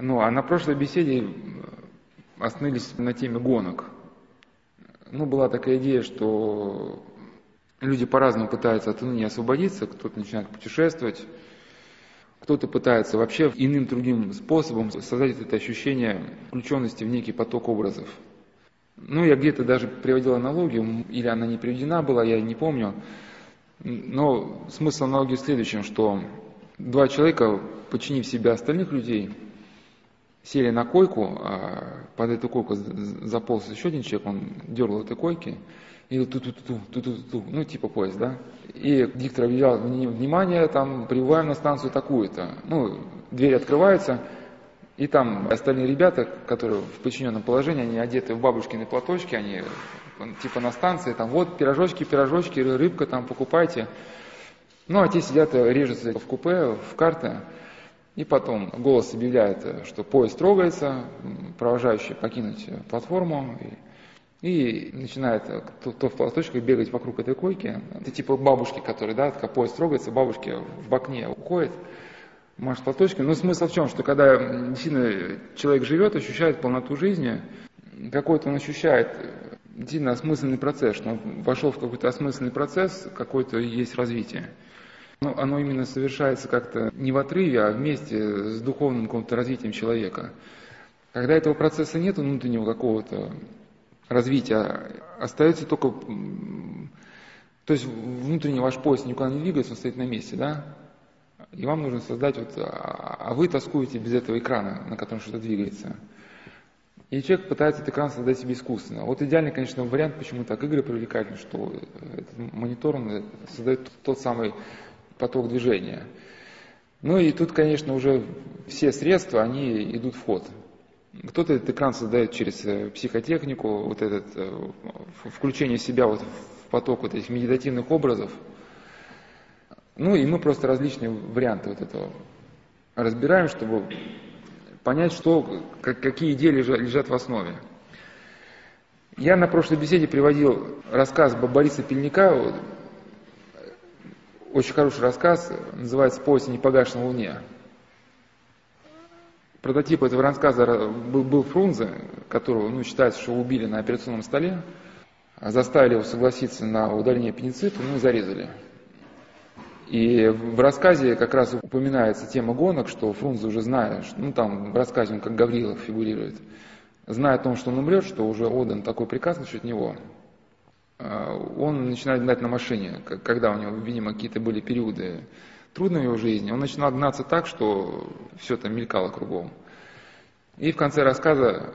Ну, а на прошлой беседе остановились на теме гонок. Ну, была такая идея, что люди по-разному пытаются от уныния освободиться, кто-то начинает путешествовать, кто-то пытается вообще иным другим способом создать это ощущение включенности в некий поток образов. Ну, я где-то даже приводил аналогию, или она не приведена была, я не помню. Но смысл аналогии в следующем, что два человека, подчинив себя остальных людей, сели на койку, а под эту койку заполз еще один человек, он дергал этой койки, и ту ту ту ту ту ту ну типа поезд, да. И диктор объявлял, внимание, там прибываем на станцию такую-то. Ну, дверь открывается, и там остальные ребята, которые в подчиненном положении, они одеты в бабушкины платочки, они типа на станции, там вот пирожочки, пирожочки, рыбка там покупайте. Ну, а те сидят, режутся в купе, в карты. И потом голос объявляет, что поезд трогается, провожающий покинуть платформу. И, и начинает кто, в платочках бегать вокруг этой койки. Это типа бабушки, которые, да, как поезд трогается, бабушки в окне уходят машет платочком. Но смысл в чем, что когда действительно человек живет, ощущает полноту жизни, какой-то он ощущает действительно осмысленный процесс, что он вошел в какой-то осмысленный процесс, какое-то есть развитие. Но оно именно совершается как-то не в отрыве, а вместе с духовным каким-то развитием человека. Когда этого процесса нет, внутреннего какого-то развития, остается только... То есть внутренний ваш поезд никуда не двигается, он стоит на месте, да? И вам нужно создать вот, а, а вы тоскуете без этого экрана, на котором что-то двигается. И человек пытается этот экран создать себе искусственно. Вот идеальный, конечно, вариант, почему так игры привлекательны, что этот монитор он создает тот самый поток движения. Ну и тут, конечно, уже все средства, они идут в ход. Кто-то этот экран создает через э, психотехнику, вот это э, включение себя вот в поток вот этих медитативных образов – ну и мы просто различные варианты вот этого разбираем, чтобы понять, что, как, какие идеи лежат, лежат в основе. Я на прошлой беседе приводил рассказ Бориса Пельника, очень хороший рассказ, называется «Поезд непогашен на Луне». Прототип этого рассказа был, Фрунзе, которого ну, считается, что убили на операционном столе, заставили его согласиться на удаление аппендицита, ну и зарезали. И в рассказе как раз упоминается тема гонок, что Фрунзе уже зная, ну там в рассказе он как Гаврилов фигурирует, зная о том, что он умрет, что уже отдан такой приказ насчет него, он начинает гнать на машине, когда у него, видимо, какие-то были периоды трудные в его жизни, он начинал гнаться так, что все там мелькало кругом. И в конце рассказа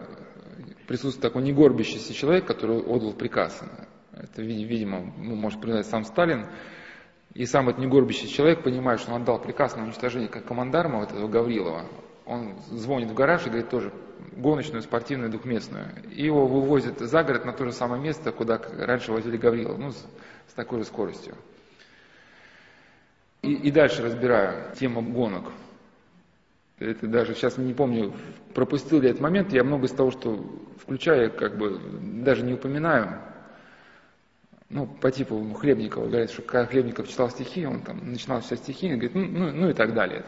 присутствует такой негорбящийся человек, который отдал приказ. Это, видимо, ну, может признать сам Сталин, и сам этот негорбящий человек понимает, что он отдал приказ на уничтожение как командарма вот этого Гаврилова. Он звонит в гараж и говорит тоже гоночную, спортивную, двухместную. И его вывозят за город на то же самое место, куда раньше возили Гаврилова, ну, с, с такой же скоростью. И, и дальше разбираю тему гонок. Это даже сейчас не помню, пропустил ли этот момент. Я много из того, что включаю, как бы даже не упоминаю ну, по типу Хлебникова, говорят, что когда Хлебников читал стихи, он там начинал все стихи, и говорит, ну, ну, ну и так далее.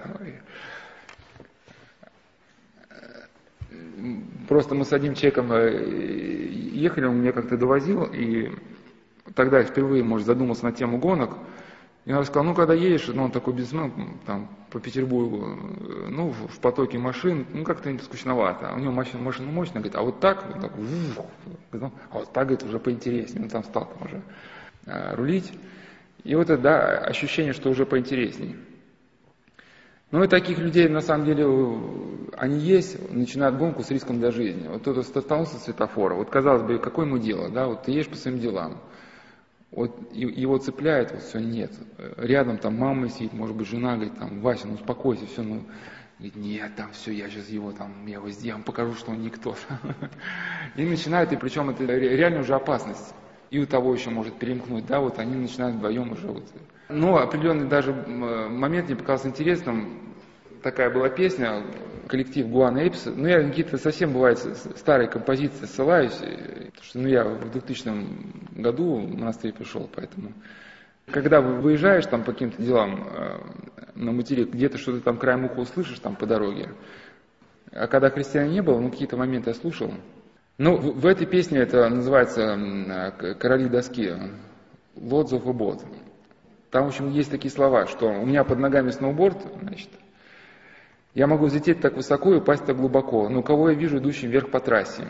Просто мы с одним человеком э, ехали, он меня как-то довозил, и тогда я впервые, может, задумался на тему гонок, и он сказал, ну, когда едешь, ну, он такой бизнесмен, там, по Петербургу, ну, в потоке машин, ну, как-то скучновато. А у него машина, машина мощная, говорит, а вот так, вот так, а вот так, говорит, уже поинтереснее. Он там стал там уже а, рулить. И вот это, да, ощущение, что уже поинтереснее. Ну и таких людей, на самом деле, они есть, начинают гонку с риском для жизни. Вот кто-то столкнулся с светофора, вот казалось бы, какое ему дело, да, вот ты едешь по своим делам вот его цепляет, вот все, нет. Рядом там мама сидит, может быть, жена говорит, там, Вася, ну успокойся, все, ну, говорит, нет, там все, я сейчас его там, я его сделаю, покажу, что он никто. И начинают, и причем это реально уже опасность. И у того еще может перемкнуть, да, вот они начинают вдвоем уже вот. Но определенный даже момент мне показался интересным, такая была песня, коллектив Гуан Эйпс. Ну, я какие-то совсем, бывает, старые композиции ссылаюсь, потому что ну, я в 2000 году в монастырь пришел, поэтому... Когда выезжаешь там по каким-то делам э, на материк, где-то что-то там краем уха услышишь там по дороге, А когда христиан не было, ну, какие-то моменты я слушал. Ну, в, в этой песне это называется «Короли доски», «Lords of a boat». Там, в общем, есть такие слова, что у меня под ногами сноуборд, значит, я могу взлететь так высоко и упасть так глубоко, но кого я вижу идущим вверх по трассе?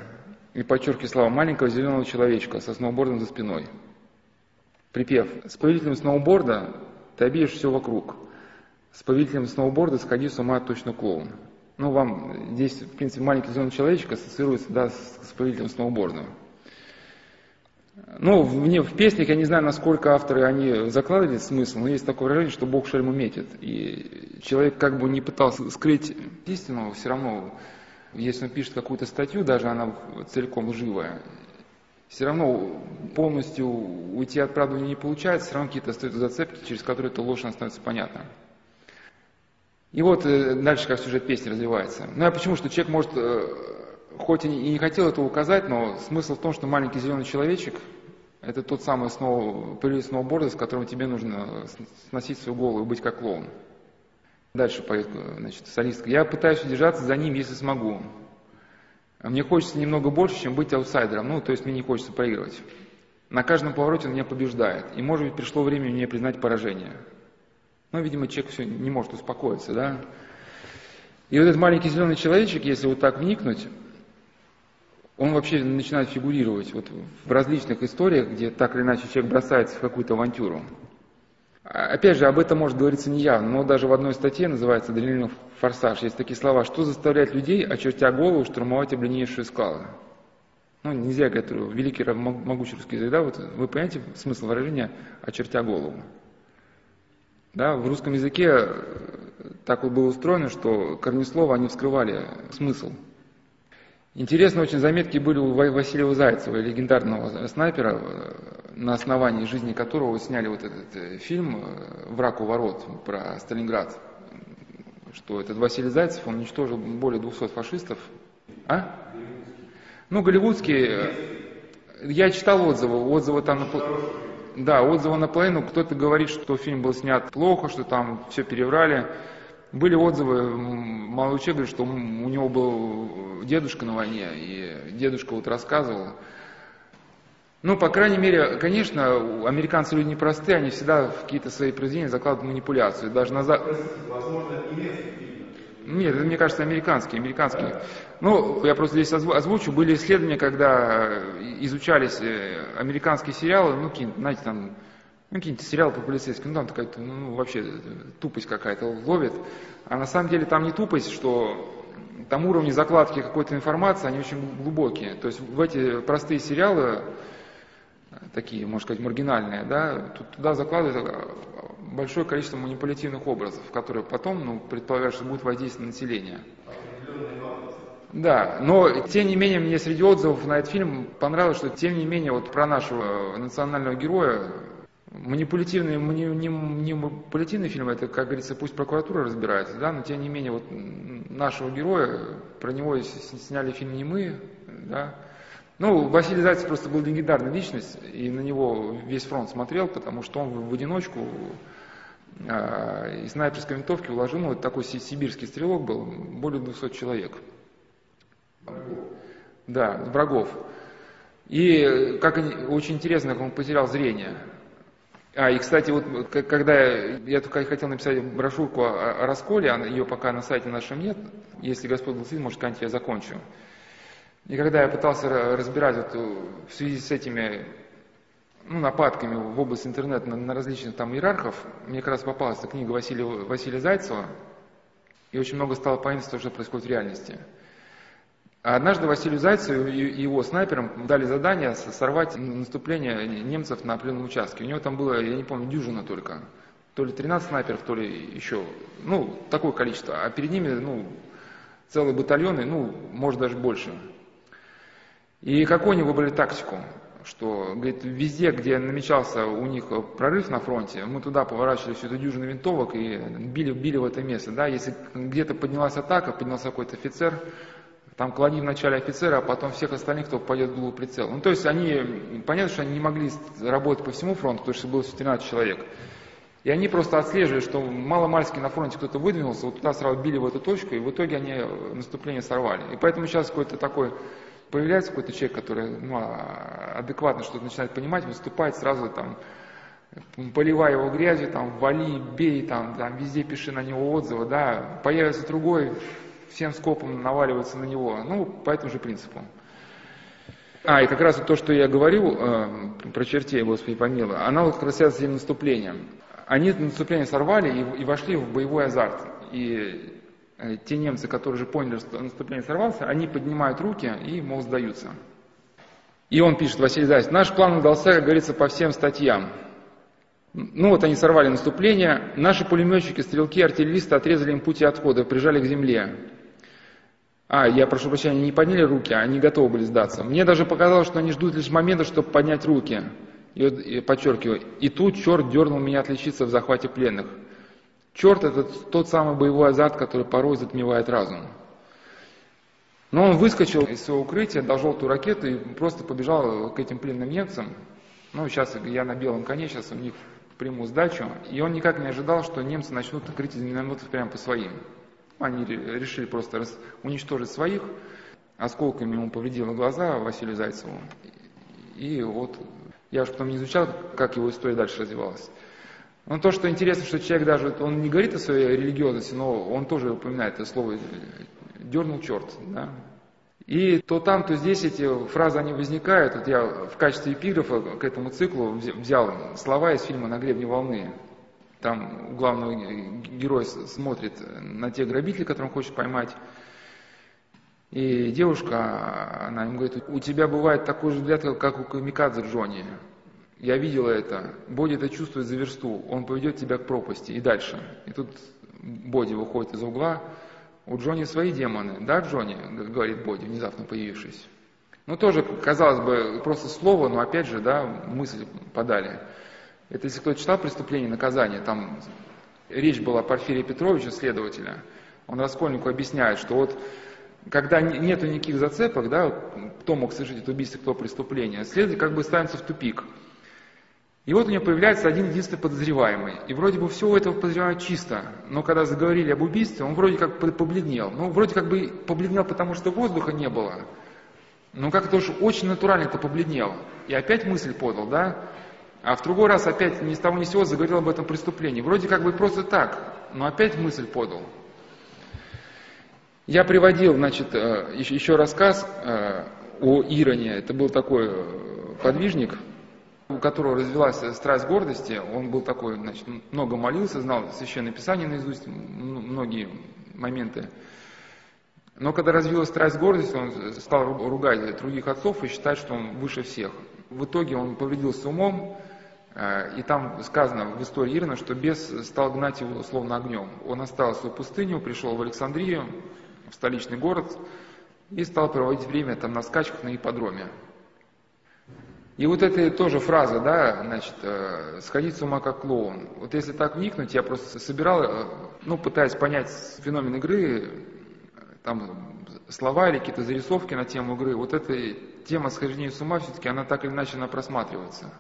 И подчеркиваю слова маленького зеленого человечка со сноубордом за спиной. Припев. С повелителем сноуборда ты обидишь все вокруг. С повелителем сноуборда сходи с ума точно клоун. Ну, вам здесь, в принципе, маленький зеленый человечек ассоциируется да, с, с повелителем сноуборда. Ну, в, не, в песнях я не знаю, насколько авторы они закладывали смысл, но есть такое выражение, что Бог шельму метит. И человек как бы не пытался скрыть истину, все равно, если он пишет какую-то статью, даже она целиком лживая, все равно полностью уйти от правды не получается, все равно какие-то остаются зацепки, через которые эта ложь становится понятна. И вот э, дальше как сюжет песни развивается. Ну а почему? Что человек может, э, хоть и не хотел этого указать, но смысл в том, что маленький зеленый человечек – это тот самый сноу, пылевой сноуборд, с которым тебе нужно сносить свою голову и быть как клоун. Дальше поет значит, солистка. Я пытаюсь удержаться за ним, если смогу. Мне хочется немного больше, чем быть аутсайдером. Ну, то есть мне не хочется проигрывать. На каждом повороте он меня побеждает. И, может быть, пришло время мне признать поражение. Но, видимо, человек все не может успокоиться, да? И вот этот маленький зеленый человечек, если вот так вникнуть, он вообще начинает фигурировать вот в различных историях, где так или иначе человек бросается в какую-то авантюру. Опять же, об этом может говориться не явно, но даже в одной статье называется «Адреналинов форсаж» есть такие слова, что заставляет людей, очертя голову, штурмовать обледеневшие скалы. Ну, нельзя говорить, великий могучий русский язык, да, вот вы понимаете смысл выражения «очертя голову». Да, в русском языке так вот было устроено, что корнеслова, они вскрывали смысл. Интересно, очень заметки были у Василия Зайцева, легендарного снайпера, на основании жизни которого сняли вот этот э, фильм э, «Враг у ворот» про Сталинград, что этот Василий Зайцев, он уничтожил более 200 фашистов. А? Ну, голливудские, э, я читал отзывы, отзывы там... Да, отзывы наполовину, кто-то говорит, что фильм был снят плохо, что там все переврали. Были отзывы, молодой человек говорит, что у него был дедушка на войне, и дедушка вот рассказывал, ну, по крайней мере, конечно, американцы люди непростые, они всегда в какие-то свои произведения закладывают манипуляцию. Даже на Возможно, Нет, это, мне кажется, американские, американские. Ну, я просто здесь озвучу, были исследования, когда изучались э, американские сериалы, ну, знаете, там, ну, какие-нибудь сериалы по полицейским, ну, там такая, ну, вообще тупость какая-то ловит. А на самом деле там не тупость, что там уровни закладки какой-то информации, они очень глубокие. То есть в эти простые сериалы такие, можно сказать, маргинальные, да, туда закладывается большое количество манипулятивных образов, которые потом, ну, предполагают, что будут воздействовать на население. Да, но тем не менее мне среди отзывов на этот фильм понравилось, что тем не менее вот про нашего национального героя манипулятивные, не, не, не манипулятивные фильмы, это, как говорится, пусть прокуратура разбирается, да, но тем не менее вот нашего героя, про него сняли фильм не мы, да, ну, Василий Зайцев просто был легендарная личность, и на него весь фронт смотрел, потому что он в одиночку э, из снайперской винтовки уложил, ну, такой сибирский стрелок был, более 200 человек. Да, врагов. И как очень интересно, как он потерял зрение. А, и, кстати, вот когда я только хотел написать брошюрку о, о расколе, ее пока на сайте нашем нет, если Господь благословит, может, когда-нибудь я закончу. И когда я пытался разбирать вот в связи с этими ну, нападками в область интернета на, на различных там иерархов, мне как раз попалась эта книга Василия, Василия Зайцева, и очень много стало понятно, что происходит в реальности. А однажды Василию Зайцеву и его снайперам дали задание сорвать наступление немцев на определенном участке. У него там было, я не помню, дюжина только. То ли 13 снайперов, то ли еще. Ну, такое количество. А перед ними, ну, целые батальоны, ну, может даже больше. И какую они выбрали тактику? Что, говорит, везде, где намечался у них прорыв на фронте, мы туда поворачивали всю эту дюжину винтовок и били, били в это место. Да? Если где-то поднялась атака, поднялся какой-то офицер, там клади вначале офицера, а потом всех остальных, кто пойдет в голову прицел. Ну, то есть они, понятно, что они не могли работать по всему фронту, потому что было 13 человек. И они просто отслеживали, что мало-мальски на фронте кто-то выдвинулся, вот туда сразу били в эту точку, и в итоге они наступление сорвали. И поэтому сейчас какой-то такой появляется какой-то человек, который ну, а, адекватно что-то начинает понимать, выступает сразу там, поливая его грязью, там, вали, бей, там, там, везде пиши на него отзывы, да, появится другой, всем скопом наваливается на него, ну, по этому же принципу. А, и как раз вот то, что я говорил э, про чертей, Господи помилуй, она вот как раз связана с этим наступлением. Они наступление сорвали и, и вошли в боевой азарт. И Э, те немцы, которые уже поняли, что наступление сорвался, они поднимают руки и, мол, сдаются. И он пишет, Василий Зайцев, наш план удался, как говорится, по всем статьям. Ну вот они сорвали наступление, наши пулеметчики, стрелки, артиллеристы отрезали им пути отхода, прижали к земле. А, я прошу прощения, не подняли руки, а они готовы были сдаться. Мне даже показалось, что они ждут лишь момента, чтобы поднять руки. И, и подчеркиваю, и тут черт дернул меня отличиться в захвате пленных. Черт – это тот самый боевой азарт, который порой затмевает разум. Но он выскочил из своего укрытия, дал желтую ракету и просто побежал к этим пленным немцам. Ну, сейчас я на белом коне, сейчас у них приму сдачу. И он никак не ожидал, что немцы начнут открыть из минометов прямо по своим. Они решили просто уничтожить своих. Осколками ему повредило глаза Василию Зайцеву. И вот я уж потом не изучал, как его история дальше развивалась. Но то, что интересно, что человек даже, он не говорит о своей религиозности, но он тоже упоминает это слово «дернул черт». Да? И то там, то здесь эти фразы, они возникают. Вот я в качестве эпиграфа к этому циклу взял слова из фильма «На гребне волны». Там главный герой смотрит на те грабители, которых он хочет поймать. И девушка, она ему говорит, у тебя бывает такой же взгляд, как у камикадзе Джонни. Я видела это. Боди это чувствует за версту. Он поведет тебя к пропасти. И дальше. И тут Боди выходит из угла. У Джонни свои демоны. Да, Джонни? Говорит Боди, внезапно появившись. Ну, тоже, казалось бы, просто слово, но опять же, да, мысль подали. Это если кто читал «Преступление и наказание», там речь была о Порфирии Петровича, следователя. Он Раскольнику объясняет, что вот когда нету никаких зацепок, да, кто мог совершить это убийство, кто преступление, следователь как бы ставится в тупик – и вот у него появляется один единственный подозреваемый. И вроде бы все у этого подозреваемого чисто. Но когда заговорили об убийстве, он вроде как побледнел. Ну, вроде как бы побледнел, потому что воздуха не было. Но как-то уж очень натурально это побледнел. И опять мысль подал, да? А в другой раз опять ни с того ни с сего заговорил об этом преступлении. Вроде как бы просто так, но опять мысль подал. Я приводил, значит, э, еще рассказ э, о Ироне. Это был такой э, подвижник, у которого развилась страсть гордости, он был такой, значит, много молился, знал Священное Писание наизусть, многие моменты. Но когда развилась страсть гордости, он стал ругать других отцов и считать, что он выше всех. В итоге он повредился умом, и там сказано в истории Ирина, что бес стал гнать его словно огнем. Он остался в пустыню, пришел в Александрию, в столичный город, и стал проводить время там на скачках на ипподроме. И вот это тоже фраза, да, значит, э, сходить с ума как клоун. Вот если так вникнуть, я просто собирал, э, ну, пытаясь понять феномен игры, там слова или какие-то зарисовки на тему игры, вот эта тема схождения с ума все-таки, она так или иначе она просматривается.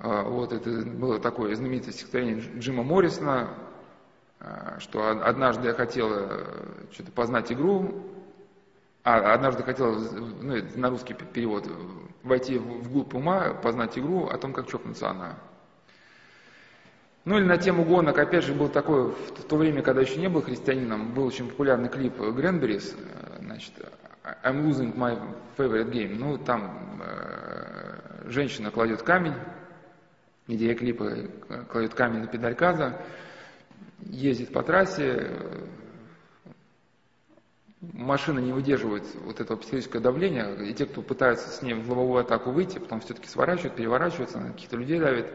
А, вот это было такое знаменитое стихотворение Джима Моррисона, э, что однажды я хотел что-то познать игру, а однажды хотел, ну, на русский перевод, войти в глубь ума, познать игру о том, как чокнуться она. Ну или на тему гонок, опять же, был такой, в то время, когда еще не был христианином, был очень популярный клип Гренберис, значит, I'm losing my favorite game. Ну, там э, женщина кладет камень, идея клипа кладет камень на педаль газа, ездит по трассе, машина не выдерживает вот этого психологического давления, и те, кто пытаются с ней в лобовую атаку выйти, потом все-таки сворачивают, переворачиваются, на каких-то людей давят.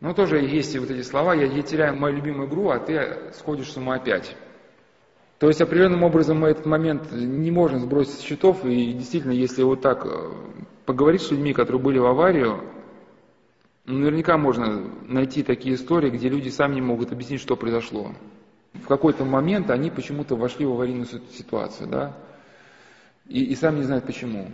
Но тоже есть и вот эти слова, я, я теряю мою любимую игру, а ты сходишь с ума опять. То есть определенным образом мы этот момент не можем сбросить с счетов, и действительно, если вот так э, поговорить с людьми, которые были в аварию, наверняка можно найти такие истории, где люди сами не могут объяснить, что произошло в какой-то момент они почему-то вошли в аварийную ситуацию, да, и, и сами не знают почему.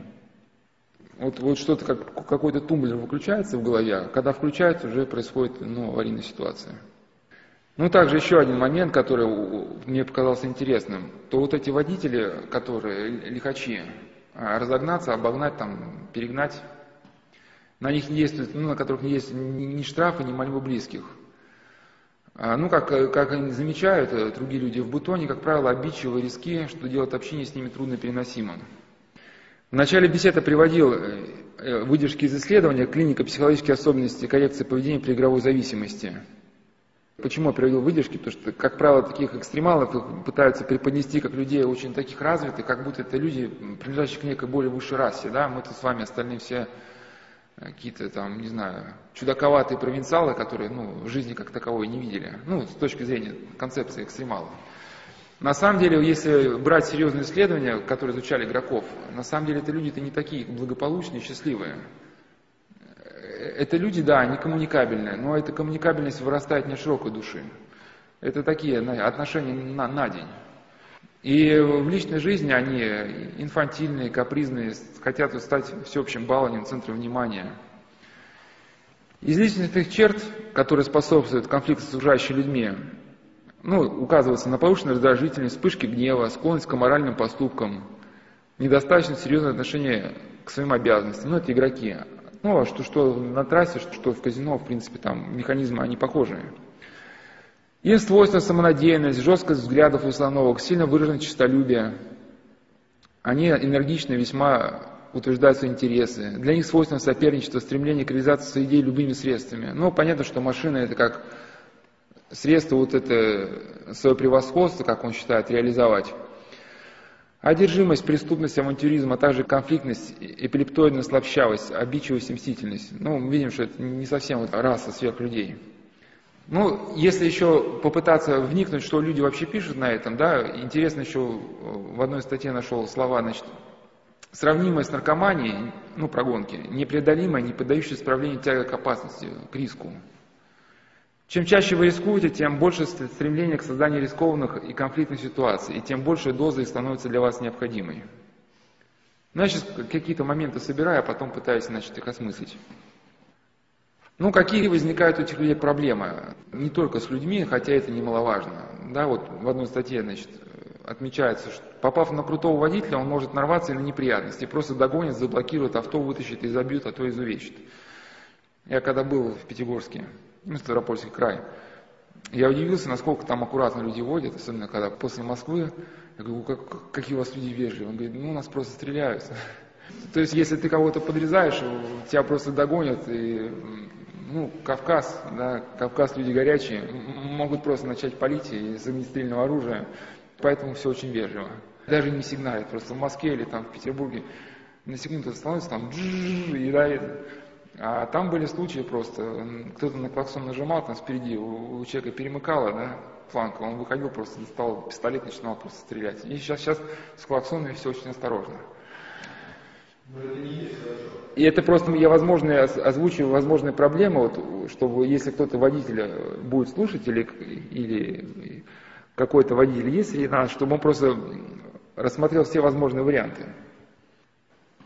Вот, вот что-то, как, какой-то тумблер выключается в голове, когда включается, уже происходит ну, аварийная ситуация. Ну, также еще один момент, который мне показался интересным, то вот эти водители, которые лихачи, а, разогнаться, обогнать, там, перегнать, на них не действует, ну, на которых не есть ни, штрафы, ни мольбы близких. А, ну, как, как они замечают, э, другие люди в бутоне, как правило, обидчивы, риски, что делать общение с ними трудно переносимо. В начале беседы приводил э, э, выдержки из исследования «Клиника психологические особенности коррекции поведения при игровой зависимости». Почему я приводил выдержки? Потому что, как правило, таких экстремалов их пытаются преподнести как людей очень таких развитых, как будто это люди, принадлежащие к некой более высшей расе. Да? Мы-то с вами остальные все какие-то там, не знаю, чудаковатые провинциалы, которые ну, в жизни как таковой не видели. Ну, с точки зрения концепции экстремалов. На самом деле, если брать серьезные исследования, которые изучали игроков, на самом деле это люди-то не такие благополучные, счастливые это люди, да, они коммуникабельные, но эта коммуникабельность вырастает не широкой души. Это такие отношения на, на день. И в личной жизни они инфантильные, капризные, хотят стать всеобщим балованием, центром внимания. Из личностных черт, которые способствуют конфликту с окружающими людьми, ну, указывается на повышенную раздражительность, вспышки гнева, склонность к моральным поступкам, недостаточно серьезное отношение к своим обязанностям. Ну, это игроки. Ну, а что, что на трассе, что в казино, в принципе, там механизмы, они похожие. Им свойственна самонадеянность, жесткость взглядов и установок, сильно выраженное честолюбие. Они энергичны, весьма утверждают свои интересы. Для них свойственно соперничество, стремление к реализации своих идей любыми средствами. Ну, понятно, что машина это как средство вот это свое превосходство, как он считает, реализовать. Одержимость, преступность, авантюризм, а также конфликтность, эпилептоидная слабщавость, обидчивость мстительность. Ну, мы видим, что это не совсем вот раса сверхлюдей. Ну, если еще попытаться вникнуть, что люди вообще пишут на этом, да, интересно еще в одной статье нашел слова, значит, сравнимая с наркоманией, ну, прогонки, непреодолимая, не поддающая исправлению тяга к опасности, к риску. Чем чаще вы рискуете, тем больше стремление к созданию рискованных и конфликтных ситуаций, и тем больше доза их становится для вас необходимой. Ну, я сейчас какие-то моменты собираю, а потом пытаюсь, значит, их осмыслить. Ну, какие возникают у этих людей проблемы? Не только с людьми, хотя это немаловажно. Да, вот в одной статье, значит, отмечается, что попав на крутого водителя, он может нарваться на неприятности. Просто догонит, заблокирует авто, вытащит и забьет, а то изувечит. Я когда был в Пятигорске, ну, Ставропольский край. Я удивился, насколько там аккуратно люди водят, особенно когда после Москвы. Я говорю, как, какие у вас люди вежливые. Он говорит, ну, нас просто стреляют. То есть, если ты кого-то подрезаешь, тебя просто догонят, и, ну, Кавказ, да, Кавказ люди горячие, могут просто начать палить из огнестрельного оружия, поэтому все очень вежливо. Даже не сигналят, просто в Москве или там в Петербурге на секунду становится там и да, а там были случаи просто, кто-то на клаксон нажимал, там спереди у, у человека перемыкало, да, фланг, он выходил, просто достал пистолет, начинал просто стрелять. И сейчас, сейчас с клаксонами все очень осторожно. И это просто я, возможно, озвучиваю возможные проблемы, вот, чтобы если кто-то водителя будет слушать или, или какой-то водитель есть среди нас, чтобы он просто рассмотрел все возможные варианты.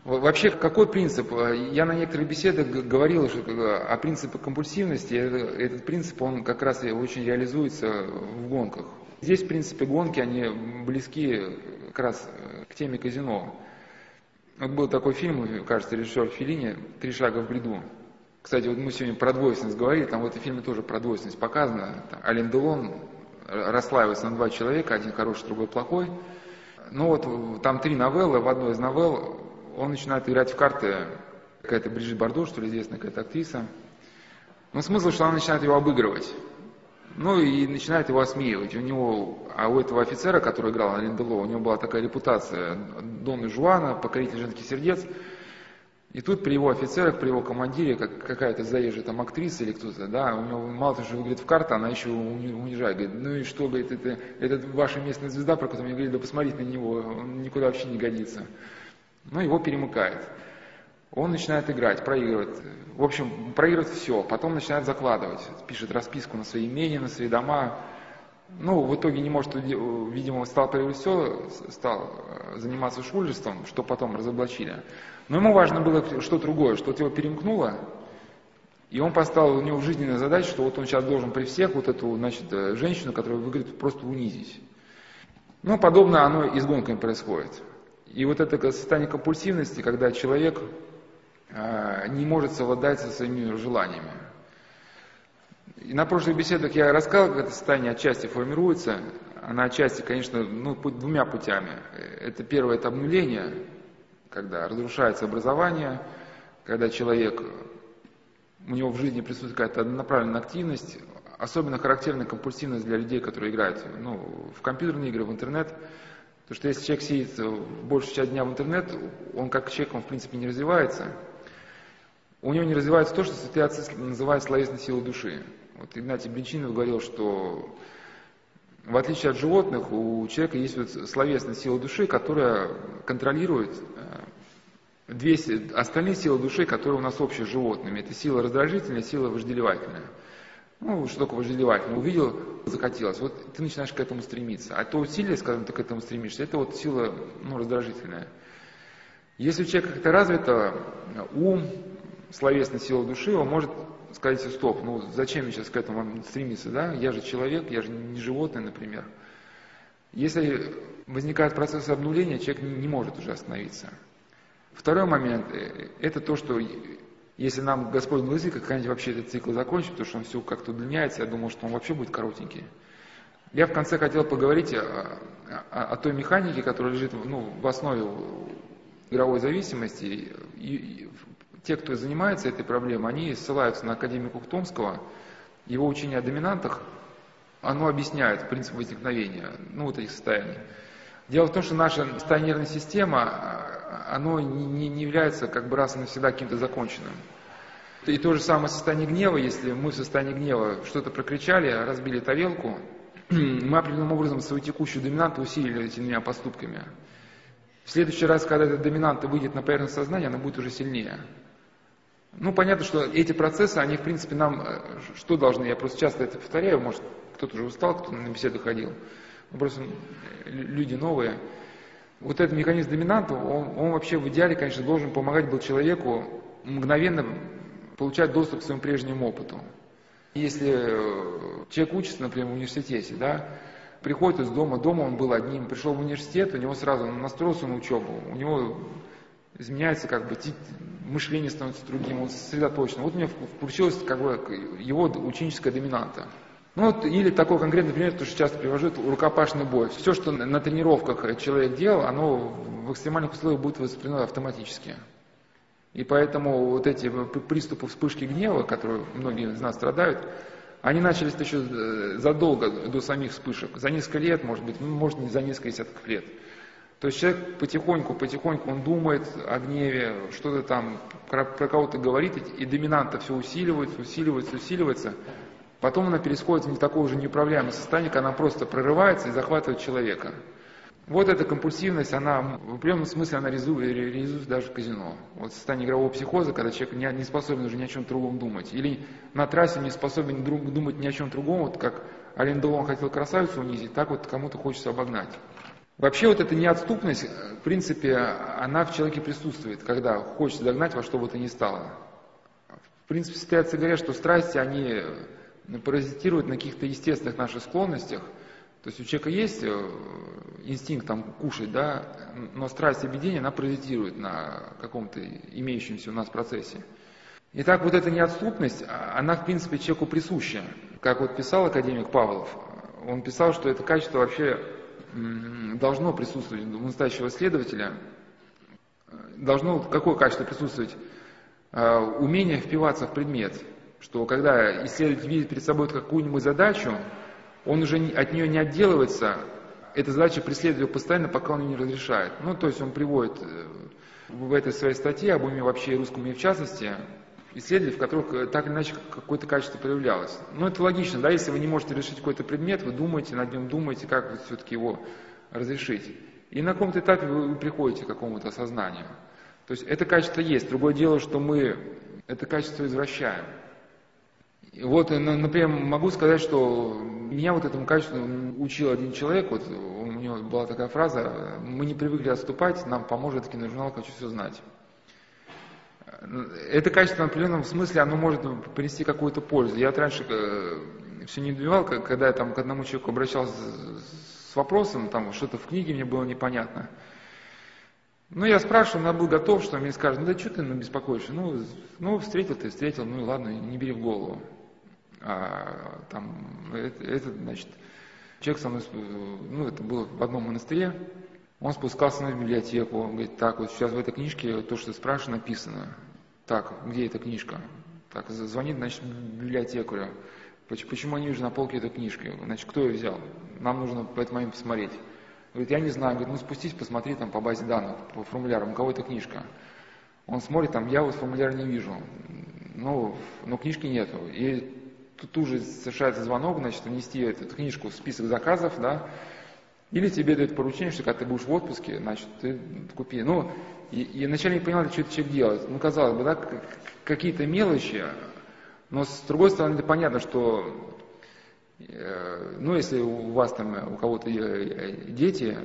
Вообще, какой принцип? Я на некоторых беседах говорил что, о принципе компульсивности. Этот принцип, он как раз очень реализуется в гонках. Здесь, в принципе, гонки, они близки как раз к теме казино. Вот был такой фильм, кажется, режиссер Филини «Три шага в бреду». Кстати, вот мы сегодня про двойственность говорили, там в этом фильме тоже про двойственность показано. Ален Делон расслаивается на два человека, один хороший, другой плохой. Ну вот там три новеллы, в одной из новелл он начинает играть в карты, какая-то Бриджит Бардо, что ли, известная какая-то актриса. Но смысл, что она начинает его обыгрывать. Ну и начинает его осмеивать. У него, а у этого офицера, который играл на Линдело, у него была такая репутация Дона Жуана, покоритель женских сердец. И тут при его офицерах, при его командире, как какая-то заезжая там актриса или кто-то, да, у него мало того, что выиграет в карты, она еще унижает. Говорит, ну и что, говорит, это, это ваша местная звезда, про которую мне говорили, да посмотрите на него, он никуда вообще не годится но его перемыкает. Он начинает играть, проигрывает. В общем, проигрывает все. Потом начинает закладывать. Пишет расписку на свои имения, на свои дома. Ну, в итоге не может, видимо, стал проигрывать все, стал заниматься шулерством, что потом разоблачили. Но ему важно было что-то другое, что-то его перемкнуло, и он поставил у него жизненную задачу, что вот он сейчас должен при всех вот эту, значит, э, женщину, которая выглядит, просто унизить. Ну, подобно оно и с гонками происходит. И вот это состояние компульсивности, когда человек э, не может совладать со своими желаниями. И на прошлых беседах я рассказал, как это состояние отчасти формируется. Она отчасти, конечно, ну, двумя путями. Это первое, это обнуление, когда разрушается образование, когда человек, у него в жизни присутствует какая-то однонаправленная активность, особенно характерная компульсивность для людей, которые играют ну, в компьютерные игры, в интернет. Потому что если человек сидит большую часть дня в интернет, он как человек, он в принципе не развивается. У него не развивается то, что святые отцы называют словесной силой души. Вот Игнатий Бринчинов говорил, что в отличие от животных, у человека есть вот словесная сила души, которая контролирует э, две остальные силы души, которые у нас общие с животными. Это сила раздражительная, сила вожделевательная. Ну, что такое вожделевательное? Увидел, захотелось. Вот ты начинаешь к этому стремиться. А то усилие, скажем, ты к этому стремишься, это вот сила ну, раздражительная. Если у человека как-то развито ум, словесная сила души, он может сказать, стоп, ну зачем мне сейчас к этому стремиться, да? Я же человек, я же не животное, например. Если возникает процесс обнуления, человек не, может уже остановиться. Второй момент э, – это то, что если нам Господь дал язык, когда-нибудь вообще этот цикл закончит, потому что он все как-то удлиняется, я думал, что он вообще будет коротенький. Я в конце хотел поговорить о, о, о той механике, которая лежит ну, в основе игровой зависимости. И, и те, кто занимается этой проблемой, они ссылаются на академика Ухтомского, его учение о доминантах, оно объясняет принцип возникновения ну, вот этих состояний. Дело в том, что наша нервной системы, оно не, не является как бы раз и навсегда каким-то законченным. И то же самое состояние гнева, если мы в состоянии гнева что-то прокричали, разбили тарелку, мы определенным образом свою текущую доминанту усилили этими поступками. В следующий раз, когда эта доминанта выйдет на поверхность сознания, она будет уже сильнее. Ну, понятно, что эти процессы, они, в принципе, нам э, что должны, я просто часто это повторяю, может, кто-то уже устал, кто на беседу ходил, ну, просто люди новые. Вот этот механизм доминанта, он, он вообще в идеале, конечно, должен помогать был человеку мгновенно получать доступ к своему прежнему опыту. Если э, человек учится, например, в университете, да, приходит из дома, дома он был одним, пришел в университет, у него сразу настроился на учебу, у него изменяется как бы мышление становится другим, он сосредоточен. Вот у меня включилась как бы его ученическая доминанта. Ну вот, или такой конкретный пример, то, что часто привожу, рукопашный бой. Все, что на тренировках человек делал, оно в экстремальных условиях будет воспринято автоматически. И поэтому вот эти приступы вспышки гнева, которые многие из нас страдают, они начались еще э, задолго до самих вспышек, за несколько лет, может быть, ну, может не за несколько десятков лет. То есть человек потихоньку, потихоньку он думает о гневе, что-то там про, про кого-то говорит, и доминанта все усиливается, усиливается, усиливается. Потом она пересходит в не такое уже неуправляемое состояние, когда она просто прорывается и захватывает человека. Вот эта компульсивность, она в определенном смысле она реализует, реализует даже в казино. Вот состояние игрового психоза, когда человек не, не способен уже ни о чем другом думать. Или на трассе не способен друг, думать ни о чем другом, вот как Ален Делон хотел красавицу унизить, так вот кому-то хочется обогнать. Вообще вот эта неотступность, в принципе, она в человеке присутствует, когда хочется догнать во что бы то ни стало. В принципе, святые говорят, что страсти, они паразитируют на каких-то естественных наших склонностях. То есть у человека есть э, инстинкт там кушать, да, но страсть объединения, она паразитирует на каком-то имеющемся у нас процессе. Итак, вот эта неотступность, а, она, в принципе, человеку присуща. Как вот писал академик Павлов, он писал, что это качество вообще должно присутствовать у настоящего исследователя, должно какое качество присутствовать? А, умение впиваться в предмет, что когда исследователь видит перед собой какую-нибудь задачу, он уже от нее не отделывается, эта задача преследует его постоянно, пока он ее не разрешает. Ну, то есть он приводит э, в этой своей статье об уме вообще и русском уме в частности, исследователей, в которых э, так или иначе какое-то качество проявлялось. Но это логично, да, если вы не можете решить какой-то предмет, вы думаете над нем, думаете, как вы все-таки его разрешить. И на каком-то этапе вы, приходите к какому-то осознанию. То есть это качество есть. Другое дело, что мы это качество извращаем. И вот, например, могу сказать, что меня вот этому качеству учил один человек, вот у него была такая фраза, мы не привыкли отступать, нам поможет киножурнал «Хочу все знать». Это качество в определенном смысле, оно может принести какую-то пользу. Я вот раньше э, все не добивал, когда я там к одному человеку обращался с вопросом, там что-то в книге мне было непонятно. Ну, я спрашивал, я был готов, что мне скажут, ну да что ты ну, беспокоишься? Ну, ну, встретил ты, встретил, ну ладно, не бери в голову. А, там, это, это, значит, человек со мной, ну, это было в одном монастыре, он спускался на библиотеку, он говорит, так, вот сейчас в этой книжке то, что спрашиваешь, написано. Так, где эта книжка? Так, звонит, значит, библиотекарю. Почему не вижу на полке эту книжку? Значит, кто ее взял? Нам нужно по этому момент посмотреть. Говорит, я не знаю. Говорит, ну спустись, посмотри там по базе данных, по формулярам, у кого эта книжка. Он смотрит, там, я вот формуляр не вижу. Ну, но книжки нету. И тут, тут же совершается звонок, значит, внести эту книжку в список заказов, да, или тебе дают поручение, что когда ты будешь в отпуске, значит, ты купи. Ну, и, и вначале не понимал, что это человек делает. Ну, казалось бы, да, какие-то мелочи, но с другой стороны, это понятно, что, э, ну, если у вас там, у кого-то э, дети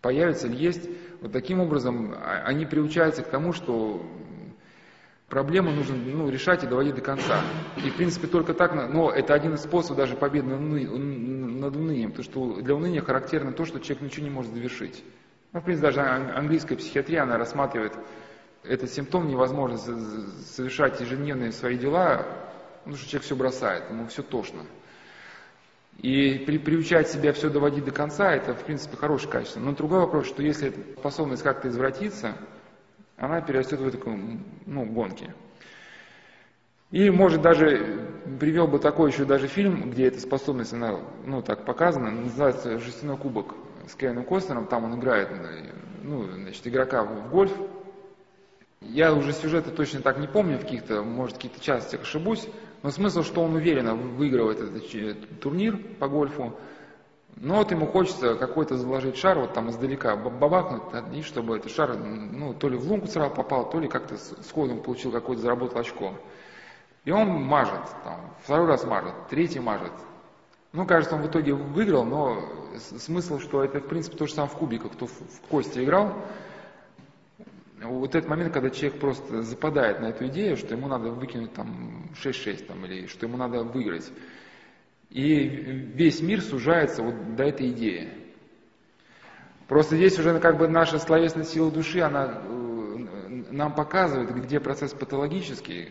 появятся или есть, вот таким образом а, они приучаются к тому, что проблему нужно ну, решать и доводить до конца. И, в принципе, только так, но это один из способов даже победы над унынием, потому что для уныния характерно то, что человек ничего не может завершить. Ну, в принципе, даже английская психиатрия, она рассматривает этот симптом невозможность совершать ежедневные свои дела, потому что человек все бросает, ему все тошно. И при, приучать себя все доводить до конца, это, в принципе, хорошее качество. Но другой вопрос, что если способность как-то извратиться, она перерастет в такую, ну, гонки. И, может, даже привел бы такой еще даже фильм, где эта способность, она, ну, так показана, называется «Жестяной кубок» с Кевином Костнером, там он играет, ну, значит, игрока в гольф. Я уже сюжеты точно так не помню в каких-то, может, каких-то частях ошибусь, но смысл, что он уверенно выигрывает этот турнир по гольфу, но вот ему хочется какой-то заложить шар, вот там издалека бабахнуть, и чтобы этот шар, ну, то ли в лунку сразу попал, то ли как-то с ходом получил какое-то заработал очко. И он мажет, там, второй раз мажет, третий мажет. Ну, кажется, он в итоге выиграл, но смысл, что это, в принципе, то же самое в кубиках, кто в кости играл. Вот этот момент, когда человек просто западает на эту идею, что ему надо выкинуть там 6-6, там, или что ему надо выиграть. И весь мир сужается вот до этой идеи. Просто здесь уже как бы наша словесная сила души, она э, нам показывает, где процесс патологический,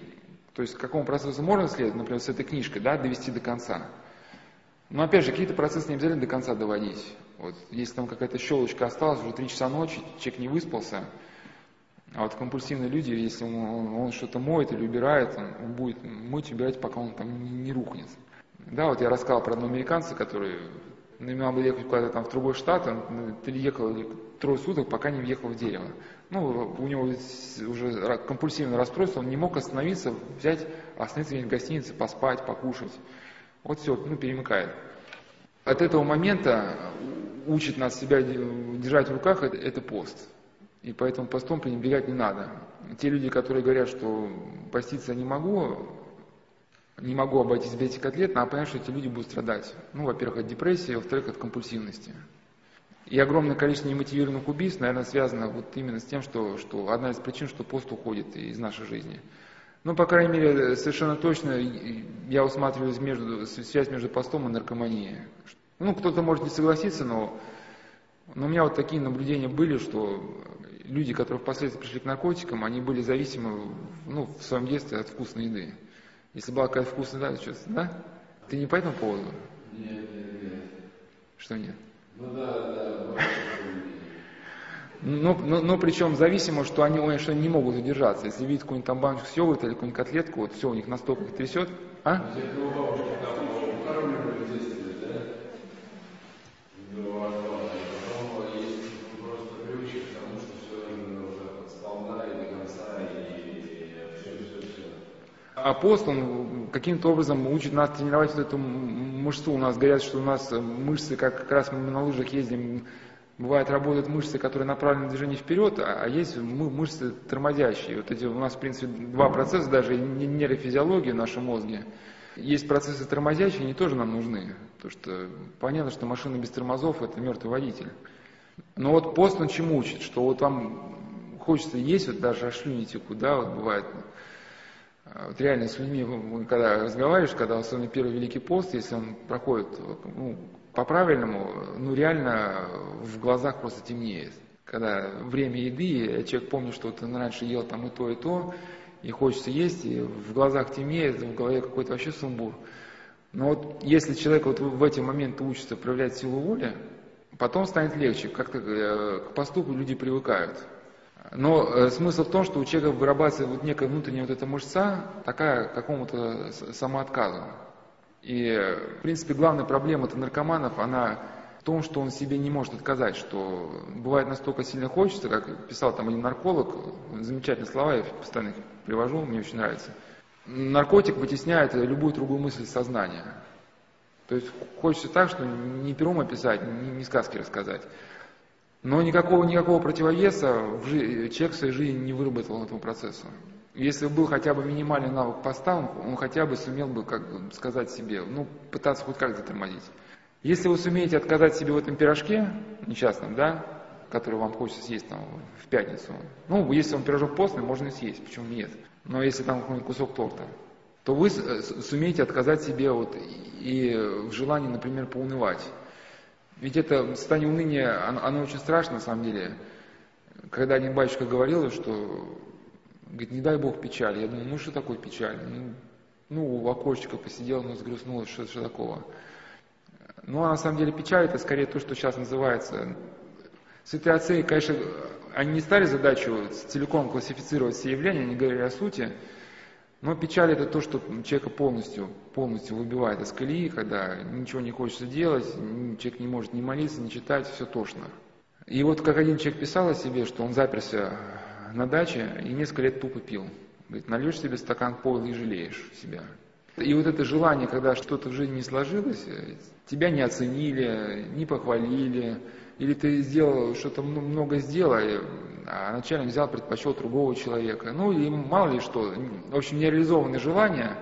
то есть к какому процессу можно следовать, например, с этой книжкой, да, довести до конца. Но опять же, какие-то процессы не обязательно до конца доводить. Вот, если там какая-то щелочка осталась, уже три часа ночи, человек не выспался, а вот компульсивные люди, если он, он, он что-то моет или убирает, он, будет мыть, убирать, пока он там не рухнет. Да, вот я рассказал про одного американца, который надо было ехать куда-то там в другой штат, он ехал трое суток, пока не въехал в дерево. Ну, у него уже компульсивное расстройство, он не мог остановиться, взять, остановиться в гостинице, поспать, покушать. Вот все, ну, перемыкает. От этого момента учит нас себя держать в руках, это пост. И поэтому постом пренебрегать не надо. Те люди, которые говорят, что поститься не могу, не могу обойтись без этих котлет, надо понять, что эти люди будут страдать. Ну, во-первых, от депрессии, во-вторых, от компульсивности. И огромное количество немотивированных убийств, наверное, связано вот именно с тем, что, что одна из причин, что пост уходит из нашей жизни. Ну, по крайней мере, совершенно точно я усматриваю между, связь между постом и наркоманией. Ну, кто-то может не согласиться, но, но у меня вот такие наблюдения были, что люди, которые впоследствии пришли к наркотикам, они были зависимы ну, в своем детстве от вкусной еды. Если была какая-то вкусная еда, что да? Ты не по этому поводу? Нет, нет, нет. Что нет? Ну да, да. Но, но, но причем зависимо, что они, что они не могут удержаться. Если видят какую-нибудь там баночку с йогурта или какую-нибудь котлетку, вот все у них настолько их трясет. А? Апостол каким-то образом учит нас тренировать вот эту мышцу. У нас говорят, что у нас мышцы, как, как раз мы на лыжах ездим, бывает работают мышцы, которые направлены на движение вперед, а, а есть мышцы тормозящие. Вот эти у нас, в принципе, два процесса, даже нейрофизиологии в нашем мозге. Есть процессы тормозящие, они тоже нам нужны. Потому что понятно, что машина без тормозов – это мертвый водитель. Но вот пост он чему учит? Что вот там хочется есть, вот даже ошлюни текут, да, вот бывает. Вот реально с людьми, когда разговариваешь, когда особенно первый Великий пост, если он проходит ну, по-правильному, ну реально в глазах просто темнеет. Когда время еды, человек помнит, что ты раньше ел там и то, и то, и хочется есть, и в глазах темнеет, в голове какой-то вообще сумбур. Но вот если человек вот в эти моменты учится проявлять силу воли, потом станет легче. Как-то э, к поступу люди привыкают. Но э, смысл в том, что у человека вырабатывается вот некая внутренняя вот эта мышца, такая какому-то самоотказу. И, в принципе, главная проблема это наркоманов, она в том, что он себе не может отказать, что бывает настолько сильно хочется, как писал там один нарколог, замечательные слова, я постоянно их привожу, мне очень нравится. Наркотик вытесняет любую другую мысль сознания. То есть хочется так, что не пером описать, не сказки рассказать. Но никакого, никакого противовеса в жи- человек в своей жизни не выработал этому процессу. Если был хотя бы минимальный навык поста, он, хотя бы сумел бы как бы сказать себе, ну, пытаться хоть как-то тормозить. Если вы сумеете отказать себе в этом пирожке несчастном, да, который вам хочется съесть там в пятницу, ну, если он пирожок постный, можно и съесть, почему нет. Но если там какой-нибудь кусок торта, то вы сумеете отказать себе вот и в желании, например, поунывать. Ведь это состояние уныния, оно, оно очень страшно на самом деле. Когда один батюшка говорил, что, говорит, не дай Бог печаль. Я думаю, ну что такое печаль? Ну, ну в окошечко посидел, ну сгрустнулось, что, что такого? Ну, а на самом деле печаль это скорее то, что сейчас называется... Святые отцы, конечно, они не стали задачу целиком классифицировать все явления, они говорили о сути, но печаль это то, что человека полностью, полностью выбивает из колеи, когда ничего не хочется делать, человек не может ни молиться, ни читать, все тошно. И вот как один человек писал о себе, что он заперся на даче и несколько лет тупо пил. Говорит, нальешь себе стакан пойла и жалеешь себя. И вот это желание, когда что-то в жизни не сложилось, тебя не оценили, не похвалили, или ты сделал что-то много сделал, а начальник взял, предпочел другого человека. Ну и мало ли что. В общем, нереализованные желания.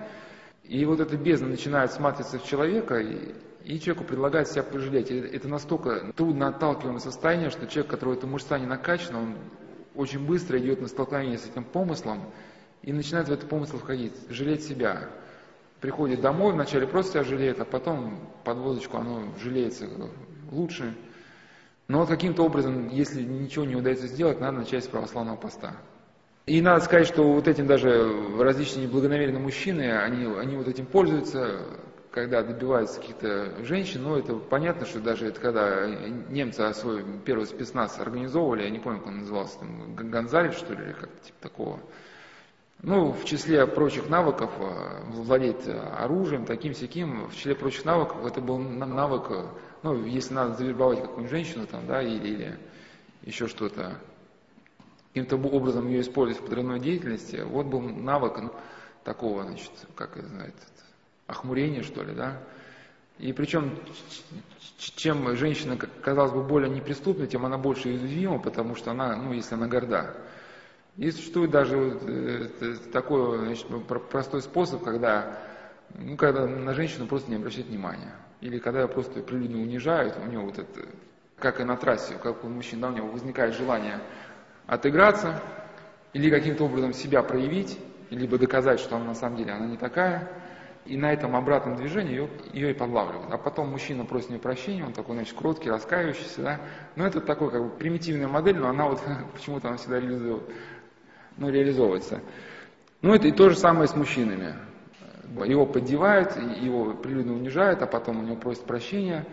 И вот эта бездна начинает смотреться в человека, и, и человеку предлагает себя пожалеть. И это настолько трудно отталкиваемое состояние, что человек, который эта мышца не накачана, он очень быстро идет на столкновение с этим помыслом и начинает в этот помысл входить, жалеть себя. Приходит домой, вначале просто себя жалеет, а потом под водочку оно жалеется лучше. Но каким-то образом, если ничего не удается сделать, надо начать с православного поста. И надо сказать, что вот этим даже различные благонамеренные мужчины, они, они вот этим пользуются, когда добиваются каких-то женщин, но это понятно, что даже это когда немцы свой первый спецназ организовывали, я не помню, как он назывался, там, Гонзалев, что ли, или как-то типа такого. Ну, в числе прочих навыков э, владеть оружием, таким-сяким, в числе прочих навыков это был навык ну, если надо завербовать какую-нибудь женщину там, да, или, или еще что-то, каким-то образом ее использовать в подрывной деятельности, вот был навык ну, такого, значит, как это знает, охмурения, что ли, да. И причем, чем женщина, казалось бы, более неприступна, тем она больше уязвима, потому что она, ну, если она горда. И существует даже э, такой значит, простой способ, когда, ну, когда на женщину просто не обращать внимания. Или когда просто прилюдно унижают, у него вот это, как и на трассе, как у мужчин, да, у него возникает желание отыграться, или каким-то образом себя проявить, либо доказать, что она на самом деле она не такая, и на этом обратном движении ее, ее и подлавливают. А потом мужчина просит нее прощения, он такой, значит, кроткий, раскаивающийся, да. Но это такой, как бы, примитивная модель, но она вот почему-то она всегда реализует, ну, реализовывается. Ну, это и то же самое с мужчинами. Его поддевают, его прилюдно унижают, а потом у него просят прощения.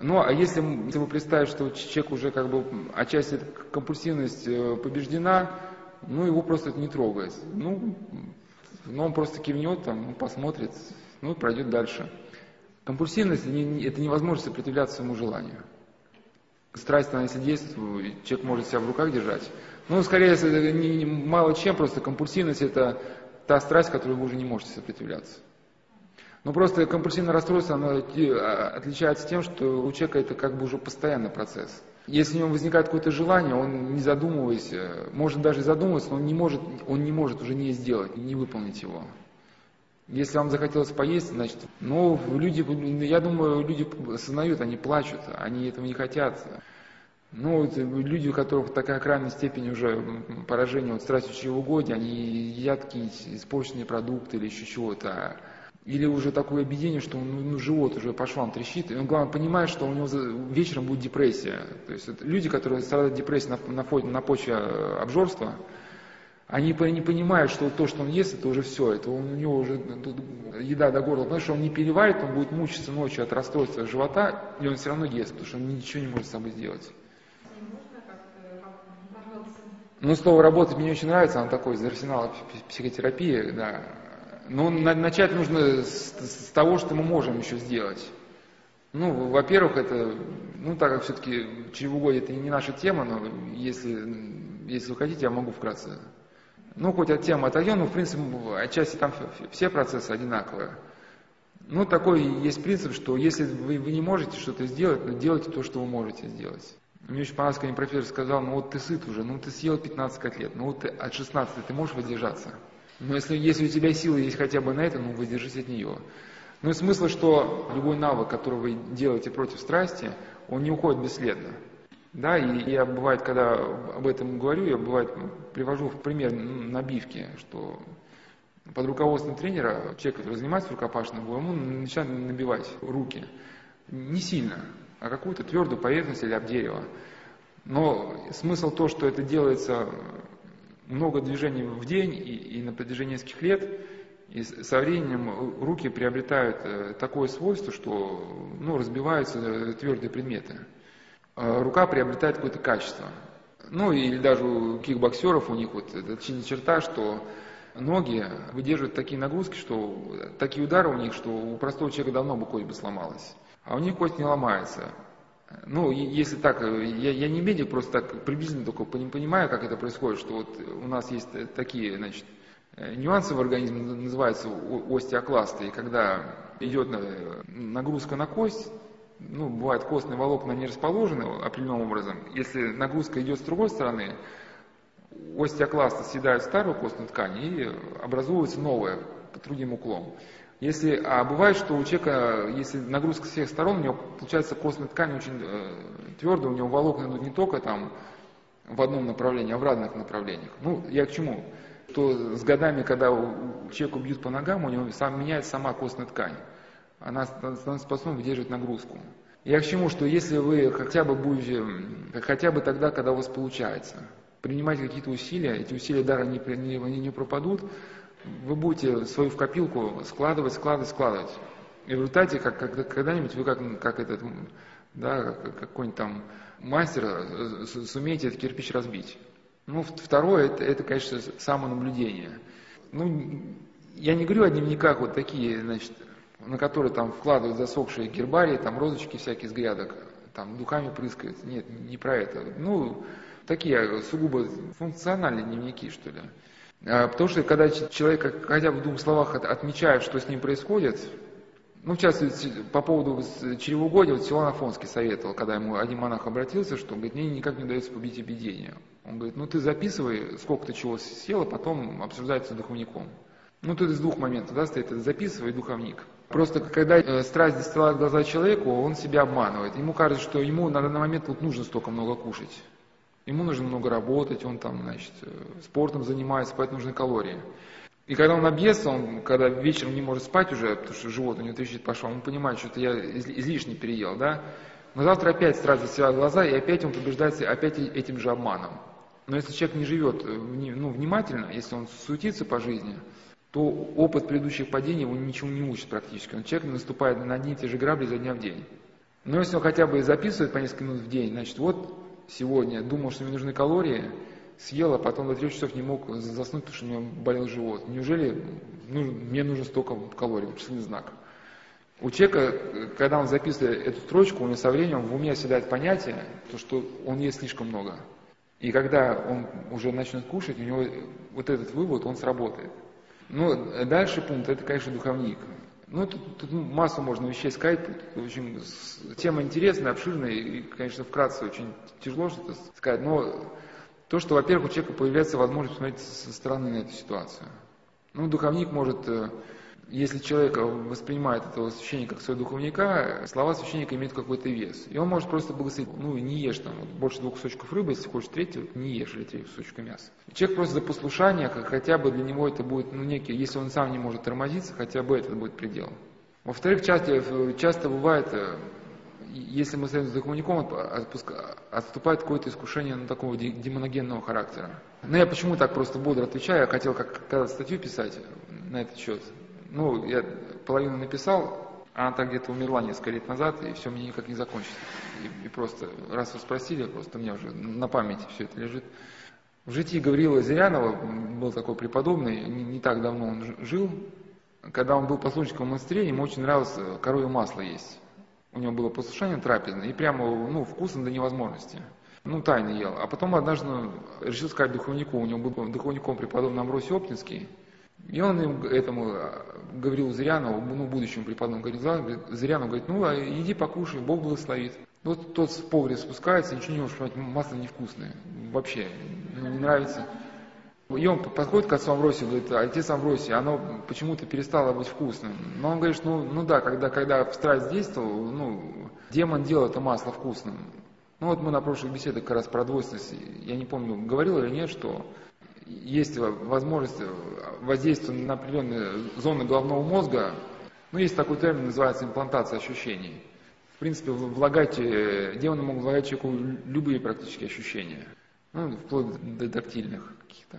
Ну, а если, если вы представите, что человек уже как бы отчасти компульсивность э, побеждена, ну, его просто это не трогает. Ну, ну он просто кивнет, там, посмотрит, ну, и пройдет дальше. Компульсивность – это невозможно сопротивляться своему желанию. Страсть, она если действует, человек может себя в руках держать. Ну, скорее, не, не, мало чем, просто компульсивность – это та страсть, которой вы уже не можете сопротивляться. Но просто компульсивное расстройство, оно а, отличается тем, что у человека это как бы уже постоянный процесс. Если у него возникает какое-то желание, он не задумываясь, может даже задумываться, но он не может, он не может уже не сделать, не выполнить его. Если вам захотелось поесть, значит, ну, люди, я думаю, люди осознают, они плачут, они этого не хотят. Ну, вот люди, у которых такая крайняя степень уже поражения вот страстью чревоугодия, они едят какие-то испорченные продукты или еще чего-то. Или уже такое объединение, что ну, ну, живот уже по швам трещит, и он, главное, понимает, что у него вечером будет депрессия. То есть это люди, которые страдают депрессией на, на, на почве э, обжорства, они не понимают, что то, что он ест, это уже все, это у него уже еда до горла, потому что он не переварит, он будет мучиться ночью от расстройства живота, и он все равно ест, потому что он ничего не может с собой сделать. Ну, слово «работать» мне очень нравится, оно такое из арсенала психотерапии, да. Но начать нужно с, с того, что мы можем еще сделать. Ну, во-первых, это, ну, так как все-таки чревоугодие это не наша тема, но если, если вы хотите, я могу вкратце. Ну, хоть от темы отойдем, но, в принципе, отчасти там все процессы одинаковые. Ну, такой есть принцип, что если вы, вы не можете что-то сделать, делайте то, что вы можете сделать. Мне очень понравилось, когда профессор сказал, ну вот ты сыт уже, ну ты съел 15 котлет, ну вот ты от 16 ты можешь воздержаться. Но если, если у тебя силы есть хотя бы на это, ну воздержись от нее. Ну и смысл, что любой навык, который вы делаете против страсти, он не уходит бесследно. Да, и я бывает, когда об этом говорю, я бывает привожу в пример набивки, что под руководством тренера, человек, который занимается рукопашным боем, ему начинает набивать руки. Не сильно, а какую-то твердую поверхность или об дерево. Но смысл то, что это делается много движений в день и, и на протяжении нескольких лет, и со временем руки приобретают э, такое свойство, что ну, разбиваются э, твердые предметы. А рука приобретает какое-то качество. Ну или даже у кикбоксеров у них вот эта черта, что ноги выдерживают такие нагрузки, что такие удары у них, что у простого человека давно бы кость бы сломалась а у них кость не ломается. Ну, если так, я, я не медик, просто так приблизительно только понимаю, как это происходит, что вот у нас есть такие, значит, нюансы в организме, называются остеокласты, и когда идет нагрузка на кость, ну, бывает костные волокна не расположены определенным образом, если нагрузка идет с другой стороны, остеокласты съедают старую костную ткань и образуется новая под другим углом. Если, а бывает, что у человека, если нагрузка с всех сторон, у него получается костная ткань очень э, твердая, у него волокна идут не только там в одном направлении, а в разных направлениях. Ну, я к чему? То с годами, когда у человека бьют по ногам, у него сам, меняется сама костная ткань. Она становится способна выдерживать нагрузку. Я к чему, что если вы хотя бы будете, хотя бы тогда, когда у вас получается, принимать какие-то усилия, эти усилия дара не, не, не пропадут, вы будете свою в копилку складывать, складывать, складывать. И в результате, как, как, когда-нибудь вы как, как этот, да, какой-нибудь там мастер э, сумеете этот кирпич разбить. Ну, второе, это, это, конечно, самонаблюдение. Ну, я не говорю о дневниках вот такие, значит, на которые там вкладывают засохшие гербарии, там розочки всякие с грядок, там духами прыскают. Нет, не про это. Ну, такие сугубо функциональные дневники, что ли. А, потому что когда человек хотя бы в двух словах отмечает, что с ним происходит, ну, в частности, по поводу чревоугодия, вот Силан Афонский советовал, когда ему один монах обратился, что, он говорит, мне никак не удается победить эпидемию. Он говорит, ну, ты записывай, сколько ты чего съел, а потом обсуждается с духовником. Ну, тут из двух моментов, да, стоит, это записывай, духовник. Просто когда э, страсть застилает глаза человеку, он себя обманывает. Ему кажется, что ему на данный момент вот нужно столько много кушать. Ему нужно много работать, он там, значит, э, спортом занимается, поэтому нужны калории. И когда он объестся, он, когда вечером не может спать уже, потому что живот у него трещит пошел, он понимает, что это я излишне переел, да? Но завтра опять сразу себя глаза, и опять он побеждается опять этим же обманом. Но если человек не живет э, ну, внимательно, если он суетится по жизни, то опыт предыдущих падений его ничему не учит практически. Он человек наступает на одни и те же грабли за дня в день. Но если он хотя бы записывает по несколько минут в день, значит, вот сегодня думал, что мне нужны калории, съел, а потом до трех часов не мог заснуть, потому что у меня болел живот. Неужели ну, мне нужно столько калорий, вычислительный знак? У человека, когда он записывает эту строчку, у него со временем в уме оседает понятие, то, что он ест слишком много. И когда он уже начнет кушать, у него вот этот вывод, он сработает. Ну, дальше пункт, это, конечно, духовник. Ну, тут, тут массу можно вещей сказать. Тут, в общем, тема интересная, обширная, и, конечно, вкратце очень тяжело что-то сказать. Но то, что, во-первых, у человека появляется возможность посмотреть со стороны на эту ситуацию. Ну, духовник может э, если человек воспринимает этого священника как своего духовника, слова священника имеют какой-то вес. И он может просто благословить, ну не ешь там вот, больше двух кусочков рыбы, если хочешь третий, вот, не ешь или три кусочка мяса. Человек просто за послушание, хотя бы для него это будет, ну некий, если он сам не может тормозиться, хотя бы это будет предел. Во-вторых, часто, часто бывает, э, если мы стоим с духовником, отступает какое-то искушение на такого демоногенного характера. Но я почему так просто бодро отвечаю, я хотел как когда статью писать на этот счет. Ну, я половину написал, а она так где-то умерла несколько лет назад, и все мне никак не закончится. И, и просто, раз вы спросили, просто у меня уже на памяти все это лежит. В житии Гаврила Зырянова был такой преподобный, не, не так давно он жил. Когда он был послушником в монастыре, ему очень нравилось коровье масло есть. У него было послушание трапезное, и прямо ну, вкусно до невозможности. Ну, тайно ел. А потом однажды решил сказать духовнику, у него был духовником преподобный Амвросий Оптинский, и он этому а, говорил Зырянову, ну, будущему преподобному, говорит, Зырянов говорит, ну, а иди покушай, Бог благословит. Вот тот в погреб спускается, ничего не может понять, масло невкусное, вообще, ну, не нравится. И он подходит к отцу Амвросию, говорит, отец Амвросий, оно почему-то перестало быть вкусным. Но он говорит, ну, ну да, когда, когда в страсть действовал, ну, демон делал это масло вкусным. Ну вот мы на прошлых беседах как раз про двойственность, я не помню, говорил или нет, что есть возможность воздействия на определенные зоны головного мозга. Ну, есть такой термин, называется имплантация ощущений. В принципе, влагать, демоны могут влагать человеку любые практически ощущения. Ну, вплоть до тактильных каких-то.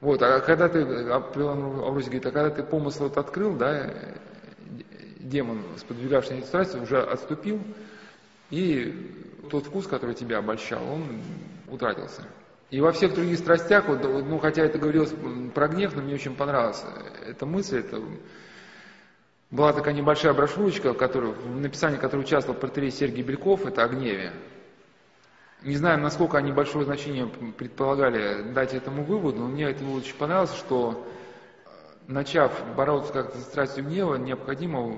Вот, а когда ты, Авросий говорит, а когда ты помысл вот открыл, да, демон, сподвигавший на страсть, уже отступил, и тот вкус, который тебя обольщал, он утратился. И во всех других страстях, вот, ну, хотя это говорилось про гнев, но мне очень понравилась эта мысль, это была такая небольшая брошюрочка, в, которой, в написании которой участвовал портрет Сергей Бельков, это о гневе. Не знаю, насколько они большое значение предполагали дать этому выводу, но мне это очень понравилось, что начав бороться как-то со страстью гнева, необходимо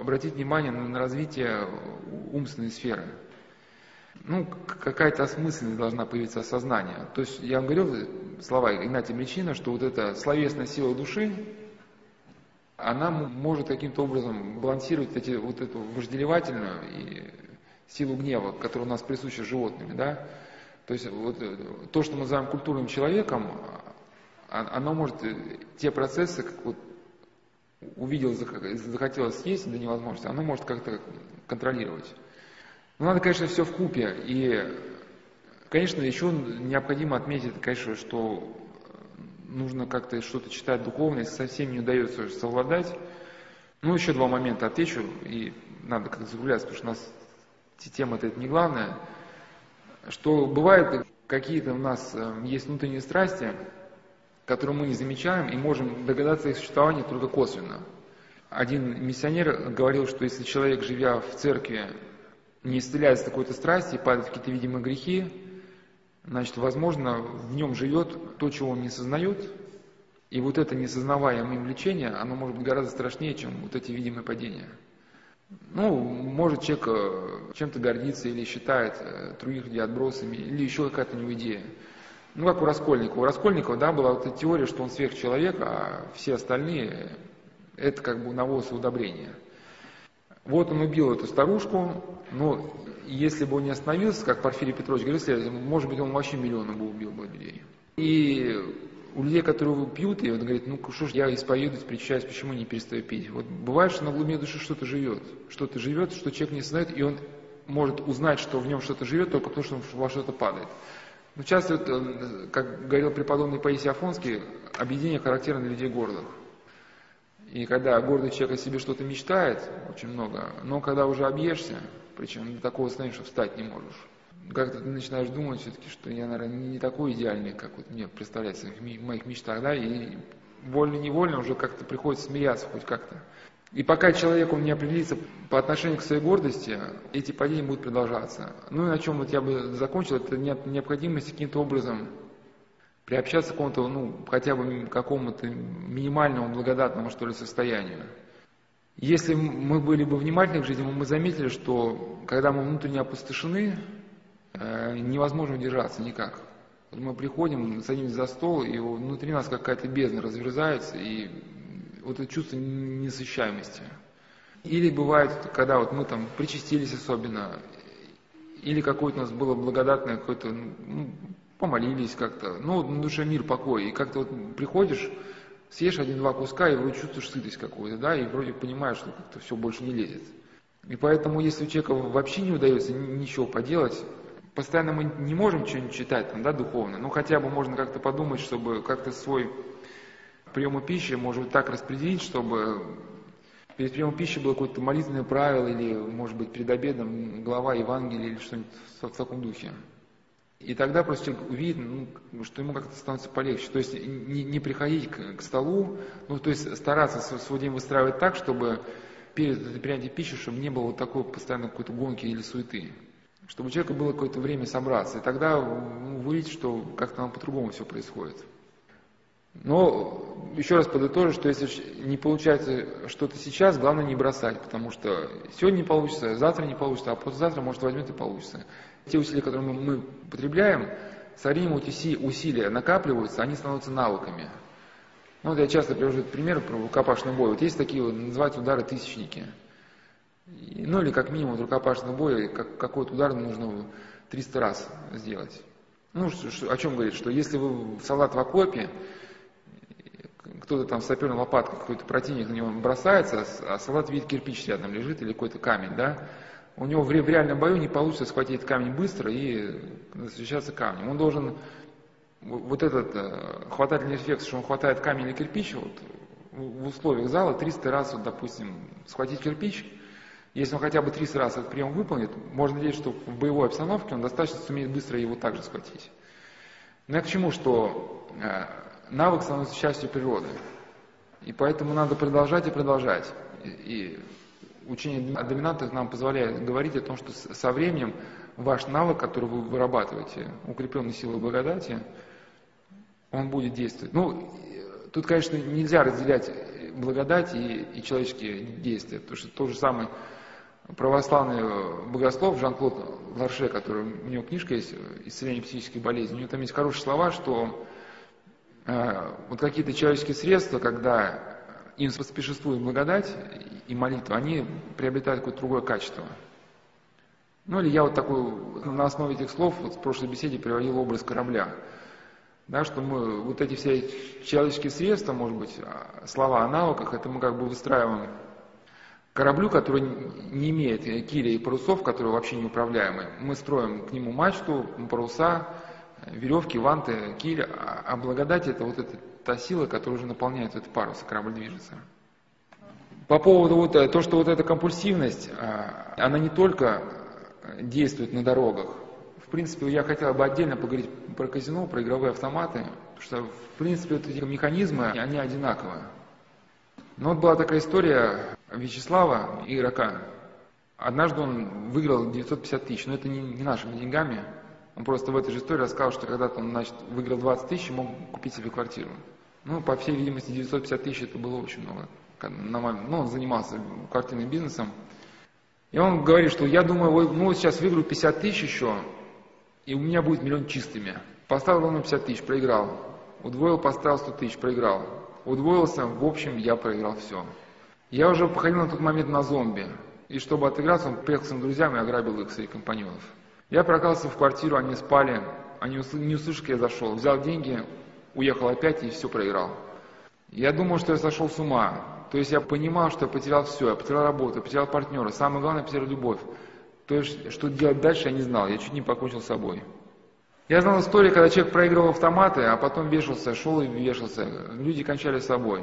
обратить внимание на развитие умственной сферы ну, какая-то осмысленность должна появиться осознание. То есть я вам говорил слова Игнатия Мечина, что вот эта словесная сила души, она может каким-то образом балансировать эти, вот эту вожделевательную и силу гнева, которая у нас присуща животными, да. То есть вот э, то, что мы называем культурным человеком, а, оно может э, те процессы, как вот увидел, захотелось съесть до невозможности, оно может как-то контролировать. Ну, надо, конечно, все в купе. И, конечно, еще необходимо отметить, конечно, что нужно как-то что-то читать духовное, если совсем не удается совладать. Ну, еще два момента отвечу, и надо как-то закругляться, потому что у нас тема-то это не главная. Что бывает, какие-то у нас э, есть внутренние страсти, которые мы не замечаем и можем догадаться их существовании только косвенно. Один миссионер говорил, что если человек, живя в церкви, не исцеляется какой-то страсти и падает в какие-то видимые грехи, значит, возможно, в нем живет то, чего он не сознает, и вот это несознаваемое влечение, оно может быть гораздо страшнее, чем вот эти видимые падения. Ну, может человек э, чем-то гордится или считает э, других людей отбросами, или еще какая-то у него идея. Ну, как у Раскольникова. У Раскольникова, да, была вот эта теория, что он сверхчеловек, а все остальные – это как бы навоз и удобрение – вот он убил эту старушку, но если бы он не остановился, как Порфирий Петрович говорил, может быть, он вообще миллионы бы убил бы людей. И у людей, которые пьют, и он говорит, ну что ж, я исповедуюсь, причащаюсь, почему не перестаю пить? Вот бывает, что на глубине души что-то живет, что-то живет, что человек не знает, и он может узнать, что в нем что-то живет, только потому, что он во что-то падает. Ну, часто, э, как говорил преподобный Паисий Афонский, объединение характерно для людей гордых. И когда гордый человек о себе что-то мечтает, очень много, но когда уже объешься, причем до такого состояния, что встать не можешь, как-то ты начинаешь думать все-таки, что я, наверное, не такой идеальный, как вот мне представляется в моих мечтах, да, и вольно-невольно уже как-то приходится смеяться хоть как-то. И пока человек он не определится по отношению к своей гордости, эти падения будут продолжаться. Ну и на чем вот я бы закончил, это необходимость каким-то образом приобщаться к какому-то, ну, хотя бы какому-то минимальному благодатному, что ли, состоянию. Если мы были бы внимательны к жизни, мы заметили, что когда мы внутренне опустошены, э, невозможно удержаться никак. Мы приходим, садимся за стол, и внутри нас какая-то бездна разверзается, и вот это чувство несыщаемости. Или бывает, когда вот мы там причастились особенно, или какое-то у нас было благодатное какое-то, ну, помолились как-то, ну, на душе мир, покой, и как-то вот приходишь, съешь один-два куска, и вроде чувствуешь сытость какую-то, да, и вроде понимаешь, что как-то все больше не лезет. И поэтому, если у человека вообще не удается ничего поделать, постоянно мы не можем что-нибудь читать, там, да, духовно, но хотя бы можно как-то подумать, чтобы как-то свой прием пищи, может быть, так распределить, чтобы перед приемом пищи было какое-то молитвенное правило, или, может быть, перед обедом глава Евангелия, или что-нибудь в, таком духе. И тогда просто человек увидит, ну, что ему как-то становится полегче. То есть не, не приходить к, к столу, ну, то есть стараться свой день выстраивать так, чтобы перед принятием пищи, чтобы не было вот такой постоянно какой-то гонки или суеты. Чтобы у человека было какое-то время собраться. И тогда ну, вы что как-то нам по-другому все происходит. Но еще раз подытожу, что если не получается что-то сейчас, главное не бросать, потому что сегодня не получится, завтра не получится, а послезавтра, может, возьмет и получится. Те усилия, которые мы, мы потребляем, со временем эти усилия накапливаются, они становятся навыками. Ну, вот я часто привожу этот пример про рукопашный бой. Вот есть такие, вот, называются удары тысячники. Ну, или как минимум рукопашный бой, как, какой-то удар нужно 300 раз сделать. Ну, что, о чем говорит? Что если вы солдат в окопе, кто-то там саперной лопаткой, какой-то противник на него бросается, а солдат видит кирпич рядом лежит или какой-то камень, да, у него в, реальном бою не получится схватить камень быстро и защищаться камнем. Он должен вот этот э, хватательный эффект, что он хватает камень или кирпич, вот, в условиях зала 300 раз, вот, допустим, схватить кирпич, если он хотя бы 300 раз этот прием выполнит, можно надеяться, что в боевой обстановке он достаточно сумеет быстро его также схватить. Но я к чему, что э, навык становится частью природы. И поэтому надо продолжать и продолжать. И, и учение о доминантах нам позволяет говорить о том, что со временем ваш навык, который вы вырабатываете, укрепленный силой благодати, он будет действовать. Ну, тут, конечно, нельзя разделять благодать и, и человеческие действия, потому что тот же самый православный богослов Жан-Клод Ларше, который, у него книжка есть «Исцеление психических болезней», у него там есть хорошие слова, что э, вот какие-то человеческие средства, когда им споспешествует благодать и молитва, они приобретают какое-то другое качество. Ну или я вот такой, на основе этих слов вот в прошлой беседе приводил образ корабля. Да, что мы вот эти все человеческие средства, может быть, а, слова о навыках, это мы как бы выстраиваем кораблю, который не имеет киля и парусов, которые вообще неуправляемые. Мы строим к нему мачту, паруса, веревки, ванты, киль, а, а благодать это вот эта та сила, которая уже наполняет этот парус, корабль движется. По поводу вот э, то, что вот эта компульсивность, а, она не только действует на дорогах, в принципе, я хотел бы отдельно поговорить про казино, про игровые автоматы, потому что, в принципе, вот эти механизмы, они одинаковые. Но вот была такая история Вячеслава, игрока. Однажды он выиграл 950 тысяч, но это не, не нашими деньгами. Он просто в этой же истории рассказал, что когда-то он значит, выиграл 20 тысяч мог купить себе квартиру. Ну, по всей видимости, 950 тысяч это было очень много. Ну, он занимался квартирным бизнесом. И он говорит, что я думаю, ну, сейчас выиграю 50 тысяч еще, и у меня будет миллион чистыми. Поставил ровно 50 тысяч, проиграл. Удвоил, поставил 100 тысяч, проиграл. Удвоился, в общем, я проиграл все. Я уже походил на тот момент на зомби. И чтобы отыграться, он приехал с своими друзьями и ограбил их, своих компаньонов. Я прокался в квартиру, они спали, они не услышали, как я зашел. Взял деньги, уехал опять и все проиграл. Я думал, что я сошел с ума. То есть я понимал, что я потерял все, я потерял работу, я потерял партнера, самое главное, я потерял любовь. То есть, что делать дальше, я не знал, я чуть не покончил с собой. Я знал историю, когда человек проигрывал автоматы, а потом вешался, шел и вешался. Люди кончали с собой.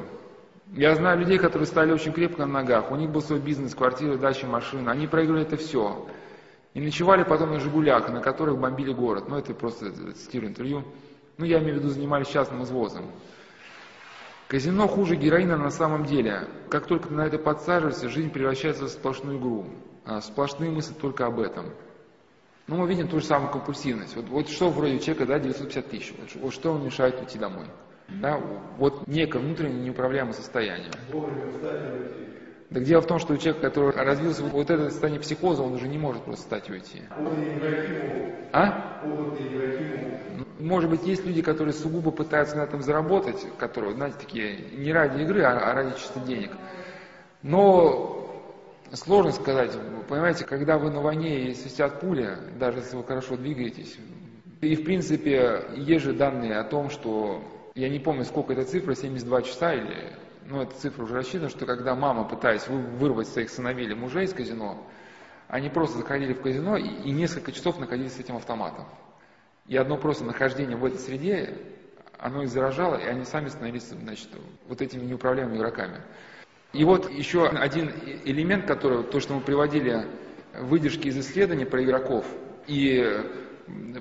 Я знаю людей, которые стали очень крепко на ногах. У них был свой бизнес, квартиры, дача, машина. Они проиграли это все. И ночевали потом на «Жигулях», на которых бомбили город. Ну, это просто цитирую интервью. Ну, я имею в виду, занимались частным извозом. Казино хуже героина на самом деле. Как только ты на это подсаживаешься, жизнь превращается в сплошную игру. А сплошные мысли только об этом. Ну, мы видим ту же самую компульсивность. Вот, вот что вроде человека, да, 950 тысяч. Вот, вот что он мешает уйти домой. Да, вот некое внутреннее неуправляемое состояние. Так дело в том, что у человека, который развился вот это состояние психоза, он уже не может просто встать и уйти. А? Может быть, есть люди, которые сугубо пытаются на этом заработать, которые, знаете, такие не ради игры, а ради чисто денег. Но сложно сказать. Понимаете, когда вы на войне и свистят пули, даже если вы хорошо двигаетесь, и в принципе есть же данные о том, что, я не помню, сколько это цифра, 72 часа или, ну, эта цифра уже рассчитана, что когда мама, пытаясь вырвать своих сыновей или мужей из казино, они просто заходили в казино и, и несколько часов находились с этим автоматом. И одно просто нахождение в этой среде, оно их заражало, и они сами становились, значит, вот этими неуправляемыми игроками. И вот еще один элемент, который, то, что мы приводили выдержки из исследований про игроков, и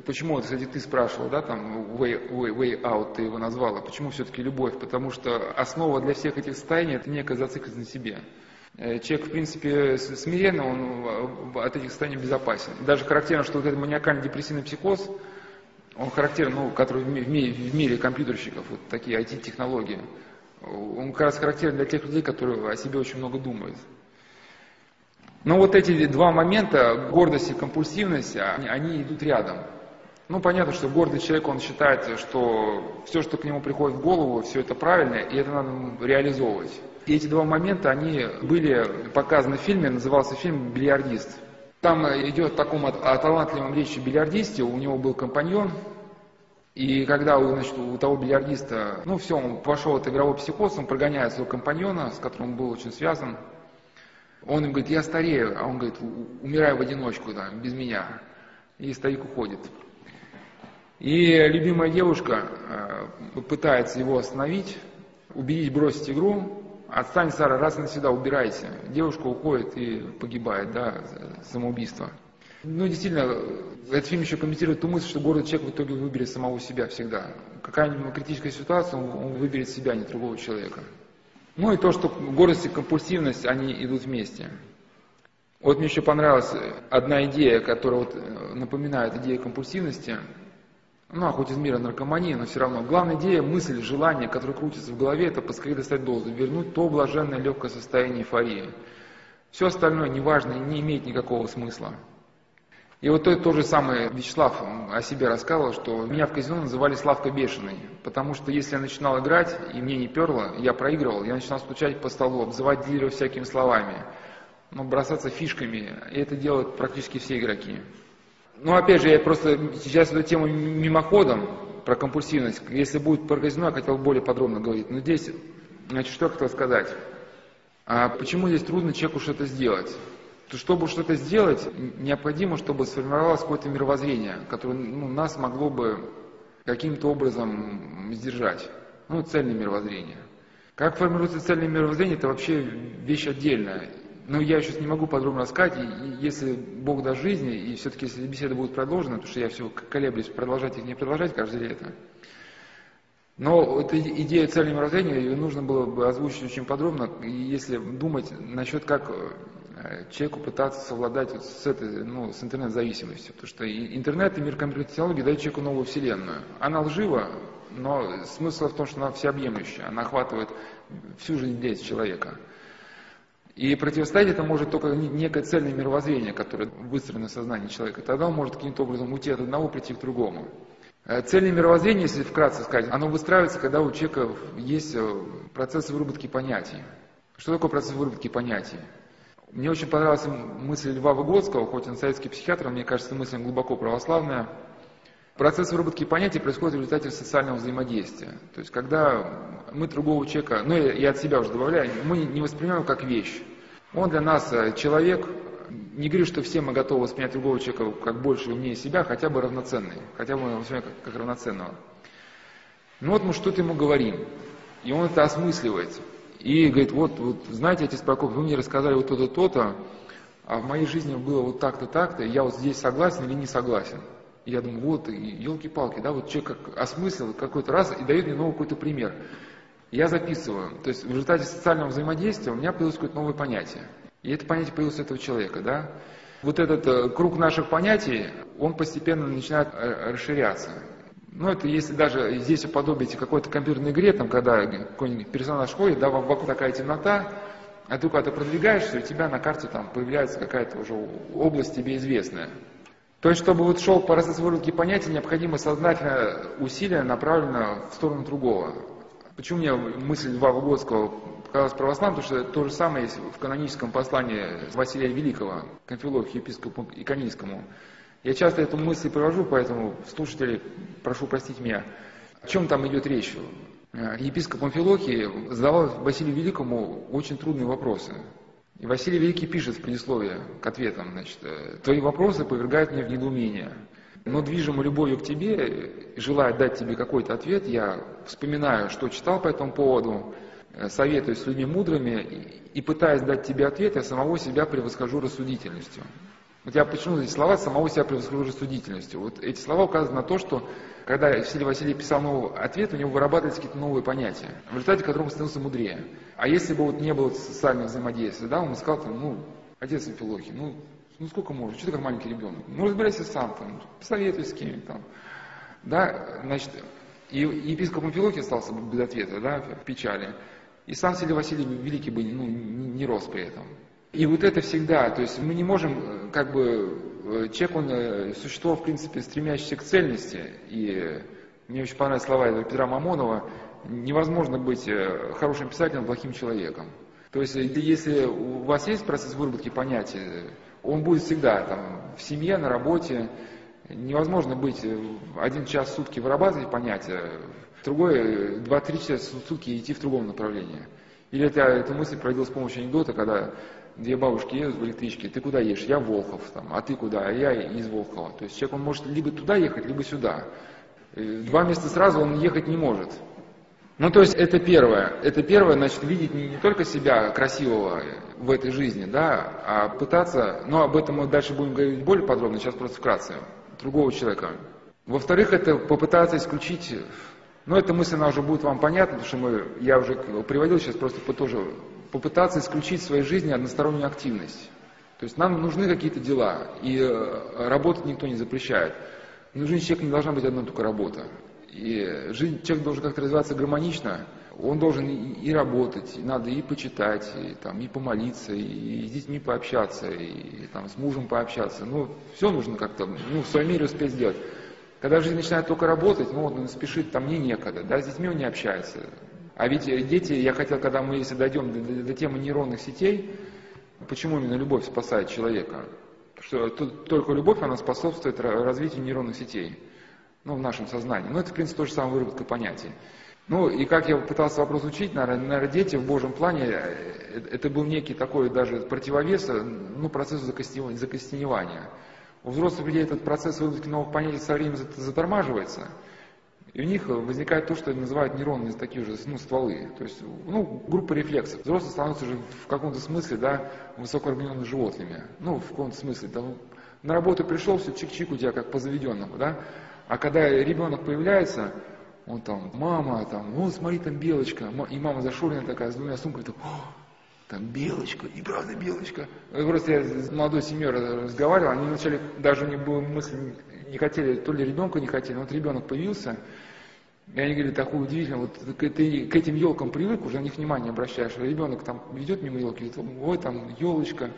почему, кстати, ты спрашивал, да, там, way, way, way out ты его назвала, почему все-таки любовь? Потому что основа для всех этих состояний – это некая зацикленность на себе. Э, человек, в принципе, смиренно, он от этих состояний безопасен. Даже характерно, что вот этот маниакально-депрессивный психоз – он характерен, ну, который в мире, в мире компьютерщиков, вот такие IT-технологии. Он как раз характерен для тех людей, которые о себе очень много думают. Но вот эти два момента, гордость и компульсивность, они, они идут рядом. Ну, понятно, что гордый человек, он считает, что все, что к нему приходит в голову, все это правильно, и это надо реализовывать. И эти два момента, они были показаны в фильме, назывался фильм «Бильярдист». Там идет в таком о талантливом речи бильярдисте, у него был компаньон, и когда значит, у того бильярдиста, ну все, он пошел в игровой психоз, он прогоняет своего компаньона, с которым он был очень связан, он им говорит, я старею, а он говорит, умираю в одиночку, да, без меня. И старик уходит. И любимая девушка э, пытается его остановить, убедить бросить игру, Отстань, Сара, раз и навсегда убирайся. Девушка уходит и погибает, да, самоубийство. Ну, действительно, этот фильм еще комментирует ту мысль, что гордый человек в итоге выберет самого себя всегда. Какая-нибудь критическая ситуация, он выберет себя, а не другого человека. Ну и то, что гордость и компульсивность, они идут вместе. Вот мне еще понравилась одна идея, которая вот э, напоминает идею компульсивности ну, а хоть из мира наркомании, но все равно. Главная идея, мысль, желание, которое крутится в голове, это поскорее достать дозу, вернуть то блаженное легкое состояние эйфории. Все остальное неважно не имеет никакого смысла. И вот то, то же самое Вячеслав о себе рассказывал, что меня в казино называли Славка Бешеный, потому что если я начинал играть, и мне не перло, я проигрывал, я начинал стучать по столу, обзывать дилеров всякими словами, ну, бросаться фишками, и это делают практически все игроки. Ну, опять же, я просто сейчас эту тему мимоходом про компульсивность. Если будет про казино, я хотел более подробно говорить. Но здесь, значит, что я хотел сказать. А почему здесь трудно человеку что-то сделать? То, чтобы что-то сделать, необходимо, чтобы сформировалось какое-то мировоззрение, которое ну, нас могло бы каким-то образом сдержать. Ну, цельное мировоззрение. Как формируется цельное мировоззрение, это вообще вещь отдельная. Но я сейчас не могу подробно рассказать, и если Бог даст жизни, и все-таки если беседа будет продолжена, потому что я все колеблюсь, продолжать их, не продолжать каждое лето. Но эта идея цельного мировоззрения, ее нужно было бы озвучить очень подробно, и если думать насчет, как э, человеку пытаться совладать вот с, этой, ну, с интернет-зависимостью. Потому что интернет и мир компьютерной технологии дают человеку новую вселенную. Она лжива, но смысл в том, что она всеобъемлющая, она охватывает всю жизнь деятельности человека. И противостоять это может только некое цельное мировоззрение, которое выстроено в сознании человека. Тогда он может каким-то образом уйти от одного, прийти к другому. Э, цельное мировоззрение, если вкратце сказать, оно выстраивается, когда у человека есть э, процесс выработки понятий. Что такое процесс выработки понятий? Мне очень понравилась мысль Льва Выгодского, хоть он советский психиатр, мне кажется, мысль глубоко православная. Процесс выработки понятий происходит в результате социального взаимодействия. То есть, когда мы другого человека, ну я от себя уже добавляю, мы не воспринимаем как вещь. Он для нас э, человек, не говорю, что все мы готовы воспринять другого человека как больше умнее себя, хотя бы равноценный, хотя бы воспринимаем как, как равноценного. Ну вот мы что-то ему говорим, и он это осмысливает. И говорит, вот, вот знаете, отец Прокоп, вы мне рассказали вот то-то, то-то, а в моей жизни было вот так-то, так-то, я вот здесь согласен или не согласен. И я думаю, вот, елки-палки, да, вот человек как осмыслил какой-то раз и дает мне новый какой-то пример. Я записываю. То есть в результате социального взаимодействия у меня появилось какое-то новое понятие. И это понятие появилось у этого человека, да. Вот этот э, круг наших понятий, он постепенно начинает э, расширяться. Ну, это если даже здесь уподобите какой-то компьютерной игре, там, когда какой-нибудь персонаж ходит, да, вокруг такая темнота, а ты куда-то продвигаешься, у тебя на карте там появляется какая-то уже область тебе известная. То есть, чтобы вот шел процесс выработки понятия, необходимо сознательное усилие направлено в сторону другого. Почему мне мысль Льва Выгодского показалась православной? Потому что то же самое есть в каноническом послании Василия Великого, к Амфилохию, епископу Иконийскому. Я часто эту мысль привожу, поэтому слушатели, прошу простить меня. О чем там идет речь? Епископ Амфилохий задавал Василию Великому очень трудные вопросы. И Василий Великий пишет в предисловии к ответам, значит, «Твои вопросы повергают меня в недоумение. Но движимо любовью к тебе, желая дать тебе какой-то ответ, я вспоминаю, что читал по этому поводу, советуюсь с людьми мудрыми, и пытаясь дать тебе ответ, я самого себя превосхожу рассудительностью». Вот я почему эти слова самого себя превосхожу рассудительностью. Вот эти слова указывают на то, что когда Василий Василий писал новый ответ, у него вырабатывались какие-то новые понятия, в результате которого он становился мудрее. А если бы вот не было социальных взаимодействий, да, он бы сказал, там, ну, отец Амфилохий, ну, ну сколько можно, что ты как маленький ребенок, ну разбирайся сам, там, посоветуй с кем там. Да, значит, и епископ Амфилохий остался без ответа, да, в печали. И сам Василий Василий Великий бы ну, не рос при этом. И вот это всегда, то есть мы не можем, э, как бы, э, человек, он э, существо, в принципе, стремящееся к цельности, и мне очень понравились слова Петра Мамонова, невозможно быть хорошим писателем, плохим человеком. То есть, если у вас есть процесс выработки понятий, он будет всегда там, в семье, на работе. Невозможно быть один час в сутки вырабатывать понятия, другой два-три часа в сутки идти в другом направлении. Или это, эту мысль проводил с помощью анекдота, когда две бабушки едут в электричке, ты куда едешь? Я Волхов, там, а ты куда? А я из Волхова. То есть человек он может либо туда ехать, либо сюда. Два места сразу он ехать не может. Ну, то есть это первое. Это первое, значит, видеть не, не только себя красивого в этой жизни, да, а пытаться, ну, об этом мы дальше будем говорить более подробно, сейчас просто вкратце, другого человека. Во-вторых, это попытаться исключить, ну, эта мысль, она уже будет вам понятна, потому что мы, я уже приводил сейчас просто тоже попытаться исключить в своей жизни одностороннюю активность. То есть нам нужны какие-то дела, и э, работать никто не запрещает. Но жизнь человека не должна быть одна только работа. И жизнь человек должен как-то развиваться гармонично, он должен и, работать, и надо и почитать, и, там, и помолиться, и, с детьми пообщаться, и, и там, с мужем пообщаться. Ну, все нужно как-то ну, в своей мере успеть сделать. Когда жизнь начинает только работать, ну, он спешит, там мне некогда, да, с детьми он не общается, а ведь дети, я хотел, когда мы, если дойдем до, до, до темы нейронных сетей, почему именно любовь спасает человека? Что тут, только любовь, она способствует развитию нейронных сетей, ну, в нашем сознании. Ну, это, в принципе, то же самое выработка понятий. Ну, и как я пытался вопрос учить, наверное, наверное, дети в Божьем плане, э, это был некий такой даже противовес, ну, процессу закостеневания. У взрослых людей этот процесс выработки новых понятий со временем затормаживается – и у них возникает то, что называют нейронные такие же ну, стволы. То есть, ну, группа рефлексов. Взрослые становятся уже в каком-то смысле, да, высокоорганизованными животными. Ну, в каком-то смысле. Там, на работу пришел, все чик-чик у тебя, как по заведенному, да. А когда ребенок появляется, он там, мама, там, ну, смотри, там белочка. И мама зашоренная такая, с двумя сумками, так, там белочка, и правда белочка. Просто я с молодой семьей разговаривал, они вначале, даже у них была мысль, не хотели, то ли ребенка не хотели, вот ребенок появился, и они говорили, такое удивительно, вот ты к этим елкам привык, уже на них внимание обращаешь, а ребенок там идет мимо елки, говорит, ой, там елочка,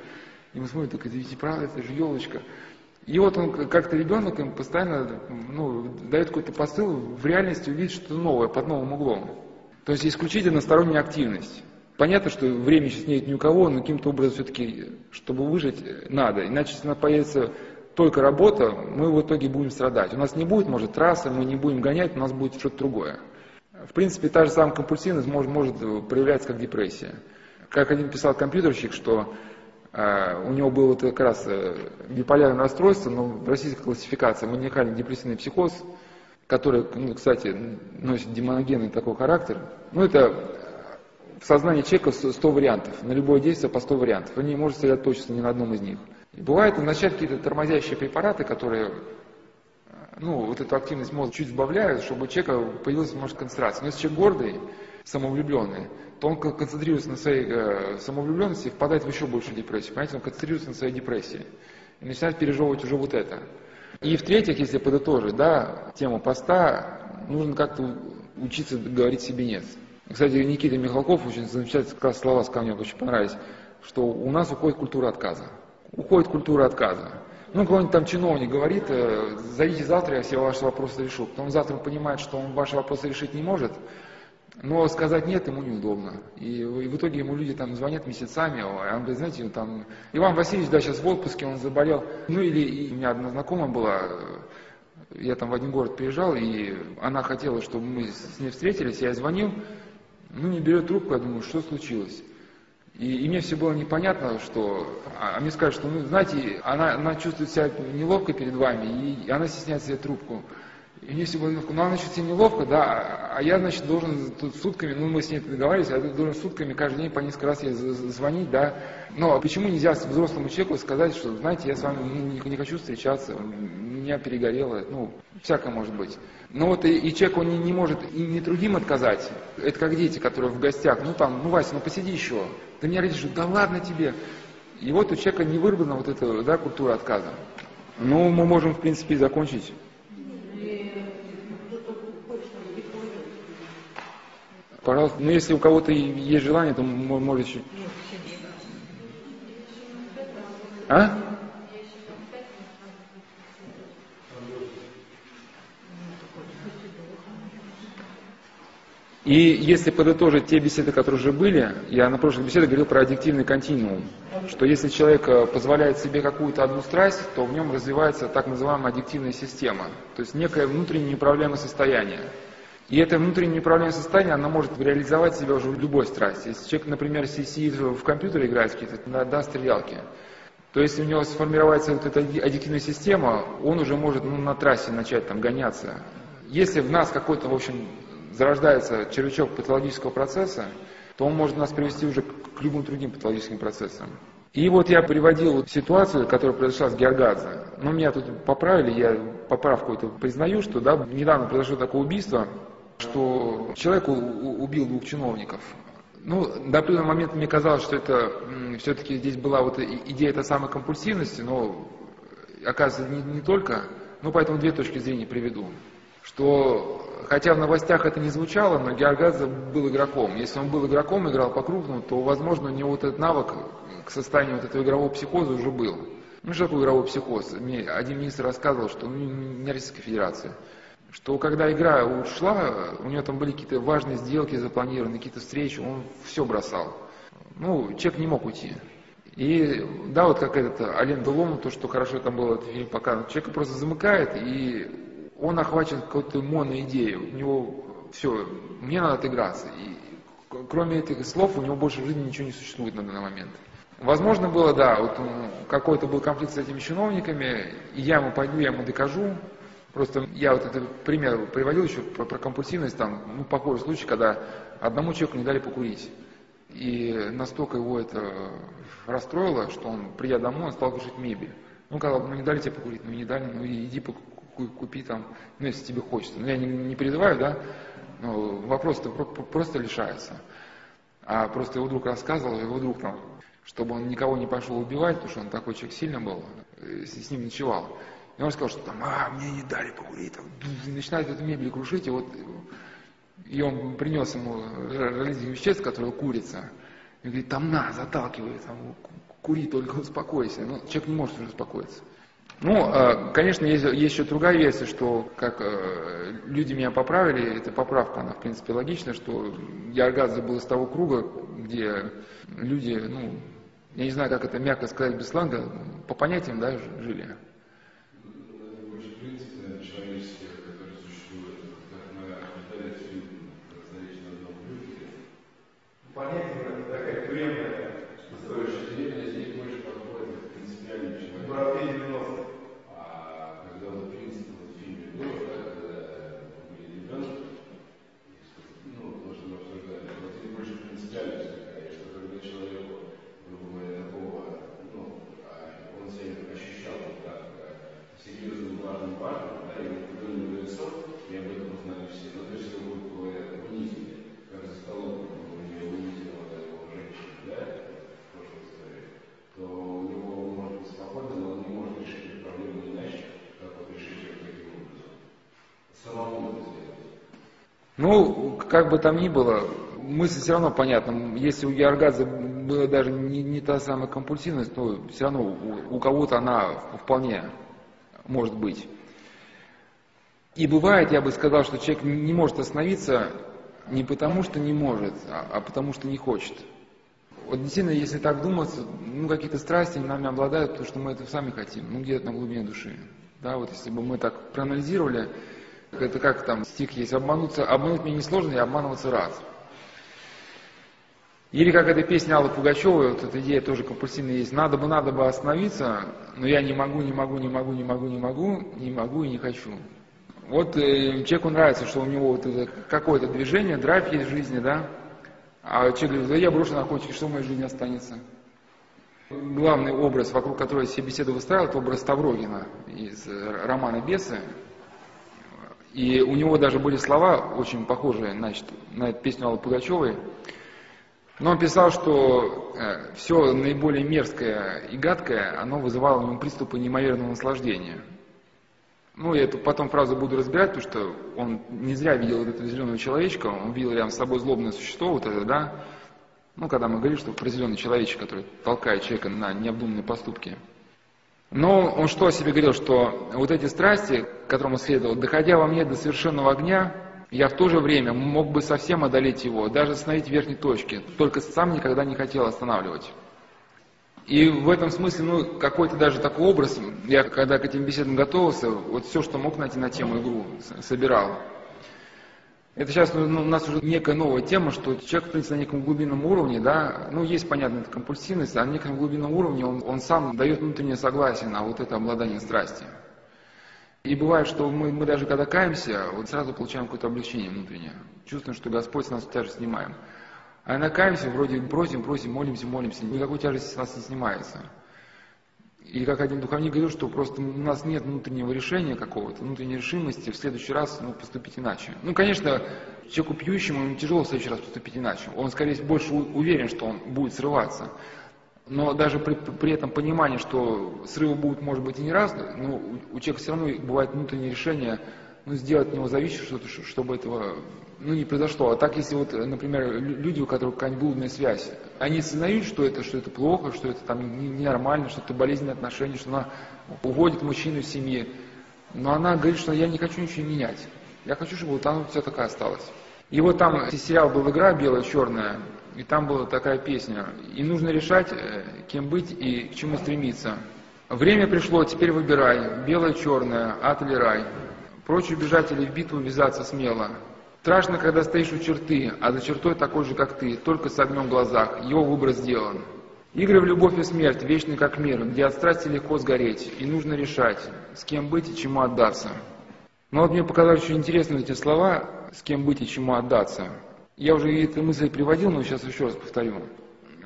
и мы смотрим, так это ведь правда, это же елочка. И вот он как-то ребенок им постоянно ну, дает какой-то посыл в реальности увидеть что-то новое, под новым углом. То есть исключительно сторонняя активность. Понятно, что времени сейчас нет ни у кого, но каким-то образом все-таки, чтобы выжить, надо. Иначе, она появится только работа, мы в итоге будем страдать. У нас не будет, может, трассы, мы не будем гонять, у нас будет что-то другое. В принципе, та же самая компульсивность может, может проявляться как депрессия. Как один писал компьютерщик, что э, у него было вот как раз э, биполярное расстройство, но в российской классификации маниакальный депрессивный психоз, который, ну, кстати, носит демоногенный такой характер. Ну, это в сознании человека 100 вариантов, на любое действие по 100 вариантов. Вы не можете сосредоточиться ни на одном из них. И бывает назначать какие-то тормозящие препараты, которые ну, вот эту активность мозга чуть сбавляют, чтобы у человека появилась, может, концентрация. Но если человек гордый, самовлюбленный, то он концентрируется на своей э, самовлюбленности и впадает в еще большую депрессию. Понимаете, он концентрируется на своей депрессии. И начинает пережевывать уже вот это. И в-третьих, если подытожить, да, тему поста, нужно как-то учиться говорить себе «нет». Кстати, Никита Михалков очень замечательно слова сказал, мне очень понравились, что у нас уходит культура отказа уходит культура отказа. Ну, какой-нибудь там чиновник говорит, э, зайдите завтра, я все ваши вопросы решу. Потом завтра он понимает, что он ваши вопросы решить не может, но сказать нет ему неудобно. И, в итоге ему люди там звонят месяцами, а он говорит, знаете, там, Иван Васильевич, да, сейчас в отпуске, он заболел. Ну или и у меня одна знакомая была, я там в один город приезжал, и она хотела, чтобы мы с ней встретились, я звонил, ну не берет трубку, я думаю, что случилось? И, и мне все было непонятно, что... А, мне скажут, что, ну, знаете, она, она чувствует себя неловко перед вами, и, она стесняется взять трубку. И мне все неловко. Ну, значит, себе неловко, да, а я, значит, должен тут сутками, ну, мы с ней договаривались, я должен сутками каждый день по несколько раз ей звонить, да. Но почему нельзя взрослому человеку сказать, что, знаете, я с вами не, не хочу встречаться, меня перегорело, ну, всякое может быть. Но вот и, и человек, он не, не может и не трудим отказать. Это как дети, которые в гостях, ну там, ну Вася, ну посиди еще. Ты меня родишь, да ладно тебе. И вот у человека не выработана вот эта да, культура отказа. Ну, мы можем, в принципе, закончить. Пожалуйста, ну если у кого-то есть желание, то может еще... А? И если подытожить те беседы, которые уже были, я на прошлых беседах говорил про аддиктивный континуум, что если человек э, позволяет себе какую-то одну страсть, то в нем развивается так называемая аддиктивная система, то есть некое внутреннее неуправляемое состояние. И это внутреннее неуправляемое состояние, оно может реализовать себя уже в любой страсти. Если человек, например, сидит в компьютере, играет какие-то да, да, стрелялки, то если у него сформировается вот эта аддиктивная система, он уже может ну, на трассе начать там гоняться. Если в нас какой-то, в общем, зарождается червячок патологического процесса, то он может нас привести уже к любым другим патологическим процессам. И вот я приводил ситуацию, которая произошла с Георгадзе. Ну, меня тут поправили, я поправку эту признаю, что да, недавно произошло такое убийство, что человек убил двух чиновников. Ну, до определенного момента мне казалось, что это все-таки здесь была вот идея этой самой компульсивности, но оказывается не, не только. Ну, поэтому две точки зрения приведу. Что хотя в новостях это не звучало, но Георгадзе был игроком. Если он был игроком, играл по-крупному, то, возможно, у него вот этот навык к состоянию вот этого игрового психоза уже был. Ну, что такое игровой психоз? Мне один министр рассказывал, что ну, не Российская Федерация, что когда игра ушла, у него там были какие-то важные сделки запланированы, какие-то встречи, он все бросал. Ну, человек не мог уйти. И да, вот как этот Ален Делому, то, что хорошо там было этот фильм показан, человека просто замыкает, и он охвачен какой-то моноидеей, у него все, мне надо отыграться. И кроме этих слов у него больше в жизни ничего не существует на данный момент. Возможно было, да, вот какой-то был конфликт с этими чиновниками, и я ему пойду, я ему докажу. Просто я вот этот пример приводил еще про, про компульсивность, там, ну, похожий случай, когда одному человеку не дали покурить. И настолько его это расстроило, что он, придя домой, он стал крушить мебель. Ну, сказал, ну не дали тебе покурить, ну не дали, ну иди купи там, ну если тебе хочется. Ну я не, не призываю, да, но вопрос-то просто лишается. А просто его друг рассказывал, его друг там, чтобы он никого не пошел убивать, потому что он такой человек сильный был, э, с ним ночевал. И он сказал, что там, а, мне не дали покурить, там, и начинает эту мебель крушить, и вот, и он принес ему различных веществ, которые курица, и говорит, там на, заталкивай, там, кури, только успокойся. Ну, человек не может уже успокоиться. Ну, а, конечно, есть, еще другая версия, что, как э, люди меня поправили, эта поправка, она, в принципе, логична, что Яргадзе был из того круга, где люди, ну, я не знаю, как это мягко сказать без сленга, по понятиям, да, жили. Ну, как бы там ни было, мысль все равно понятна. Если у Георгадзе была даже не, не та самая компульсивность, то все равно у, у кого-то она вполне может быть. И бывает, я бы сказал, что человек не может остановиться не потому, что не может, а, а потому, что не хочет. Вот действительно, если так думать, ну какие-то страсти нами обладают, потому что мы это сами хотим, ну где-то на глубине души. Да, вот если бы мы так проанализировали, это как там стих есть, обмануться, обмануть меня несложно, я обманываться рад. Или как эта песня Аллы Пугачевой, вот эта идея тоже компульсивная есть, надо бы, надо бы остановиться, но я не могу, не могу, не могу, не могу, не могу, не могу и не хочу. Вот э, человеку нравится, что у него вот это какое-то движение, драйв есть в жизни, да, а человек говорит, да я брошу наркотики, что в моей жизни останется? Главный образ, вокруг которого я себе беседу выстраивал, это образ Таврогина из э, романа «Бесы». И у него даже были слова очень похожие значит, на песню Аллы Пугачевой. Но он писал, что э, все наиболее мерзкое и гадкое, оно вызывало у него приступы неимоверного наслаждения. Ну, я эту потом фразу буду разбирать, потому что он не зря видел вот этого зеленого человечка, он видел рядом с собой злобное существо, вот это, да, ну, когда мы говорим, что про зеленый человечек, который толкает человека на необдуманные поступки. Но он что о себе говорил, что вот эти страсти, которым он следовал, доходя во мне до совершенного огня, я в то же время мог бы совсем одолеть его, даже остановить в верхней точке, только сам никогда не хотел останавливать. И в этом смысле, ну, какой-то даже такой образ, я когда к этим беседам готовился, вот все, что мог найти на тему игру, собирал. Это сейчас ну, у нас уже некая новая тема, что человек, в принципе, на неком глубинном уровне, да, ну, есть, понятно, эта компульсивность, а на неком глубинном уровне он, он сам дает внутреннее согласие на вот это обладание страсти. И бывает, что мы, мы даже когда каемся, вот сразу получаем какое-то облегчение внутреннее. Чувствуем, что Господь с нас тяжесть снимаем. А на каемся, вроде просим, просим, молимся, молимся, никакой тяжести с нас не снимается. И как один духовник говорил, что просто у нас нет внутреннего решения какого-то, внутренней решимости в следующий раз ну, поступить иначе. Ну, конечно, человеку пьющему ему тяжело в следующий раз поступить иначе. Он, скорее больше уверен, что он будет срываться. Но даже при, при этом понимании, что срывы будут, может быть, и не раз, но у, у человека все равно бывает внутреннее решение ну, сделать от него зависит что-то, чтобы этого ну, не произошло. А так, если вот, например, люди, у которых какая-нибудь блудная связь, они осознают, что это, что это плохо, что это там ненормально, что это болезненные отношения, что она уводит мужчину из семьи, но она говорит, что я не хочу ничего менять. Я хочу, чтобы вот она все такая осталась. И вот там сериал был «Игра белая-черная», и там была такая песня. И нужно решать, э, кем быть и к чему стремиться. Время пришло, теперь выбирай, белое-черное, ад или рай. Прочь убежать или в битву ввязаться смело. Страшно, когда стоишь у черты, а за чертой такой же, как ты, только с огнем в глазах. Его выбор сделан. Игры в любовь и смерть, вечны как мир, где от страсти легко сгореть, и нужно решать, с кем быть и чему отдаться. Но вот мне показались очень интересны эти слова, с кем быть и чему отдаться. Я уже эту мысль приводил, но сейчас еще раз повторю,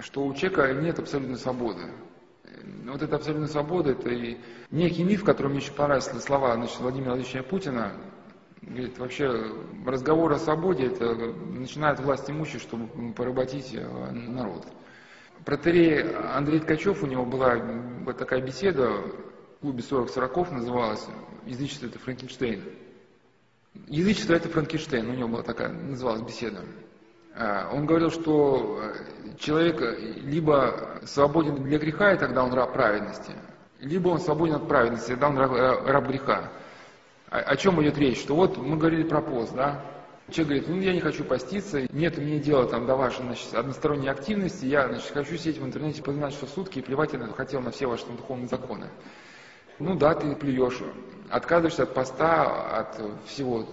что у человека нет абсолютной свободы. Вот эта абсолютная свобода, это и некий миф, который мне еще понравились слова значит, Владимира Владимировича Путина. Говорит, вообще разговор о свободе, это начинает власть имущих, чтобы поработить э, народ. Протерей Андрей Ткачев, у него была вот такая беседа, в клубе 40 сороков называлась, язычество это Франкенштейн. Язычество это Франкенштейн, у него была такая, называлась беседа. А, он говорил, что э, человек либо свободен для греха, и тогда он раб праведности, либо он свободен от праведности, тогда он э, раб греха. О, чем идет речь? Что вот мы говорили про пост, да? Человек говорит, ну я не хочу поститься, нет у меня дела там до вашей значит, односторонней активности, я значит, хочу сидеть в интернете по 12 часов в сутки и плевать я хотел на все ваши там, духовные законы. Ну да, ты плюешь, отказываешься от поста, от всего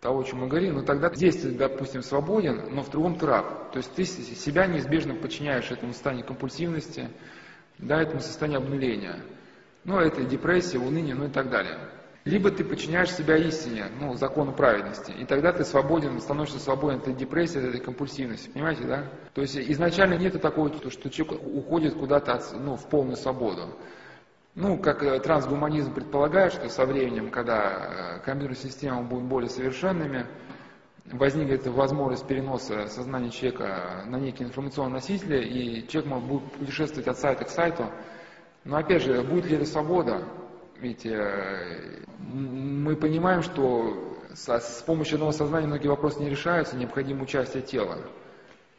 того, о чем мы говорим, но тогда здесь ты, допустим, свободен, но в другом ты раб. То есть ты себя неизбежно подчиняешь этому состоянию компульсивности, да, этому состоянию обнуления. Ну, это депрессия, уныние, ну и так далее. Либо ты подчиняешь себя истине, ну, закону праведности, и тогда ты свободен, становишься свободен от этой депрессии, от этой компульсивности, понимаете, да? То есть изначально нет такого, что человек уходит куда-то ну, в полную свободу. Ну, как э, трансгуманизм предполагает, что со временем, когда э, компьютерные системы будут более совершенными, возникнет возможность переноса сознания человека на некие информационные носители, и человек может будет путешествовать от сайта к сайту. Но опять же, будет ли это свобода? Ведь э, мы понимаем, что с, помощью одного сознания многие вопросы не решаются, необходимо участие тела.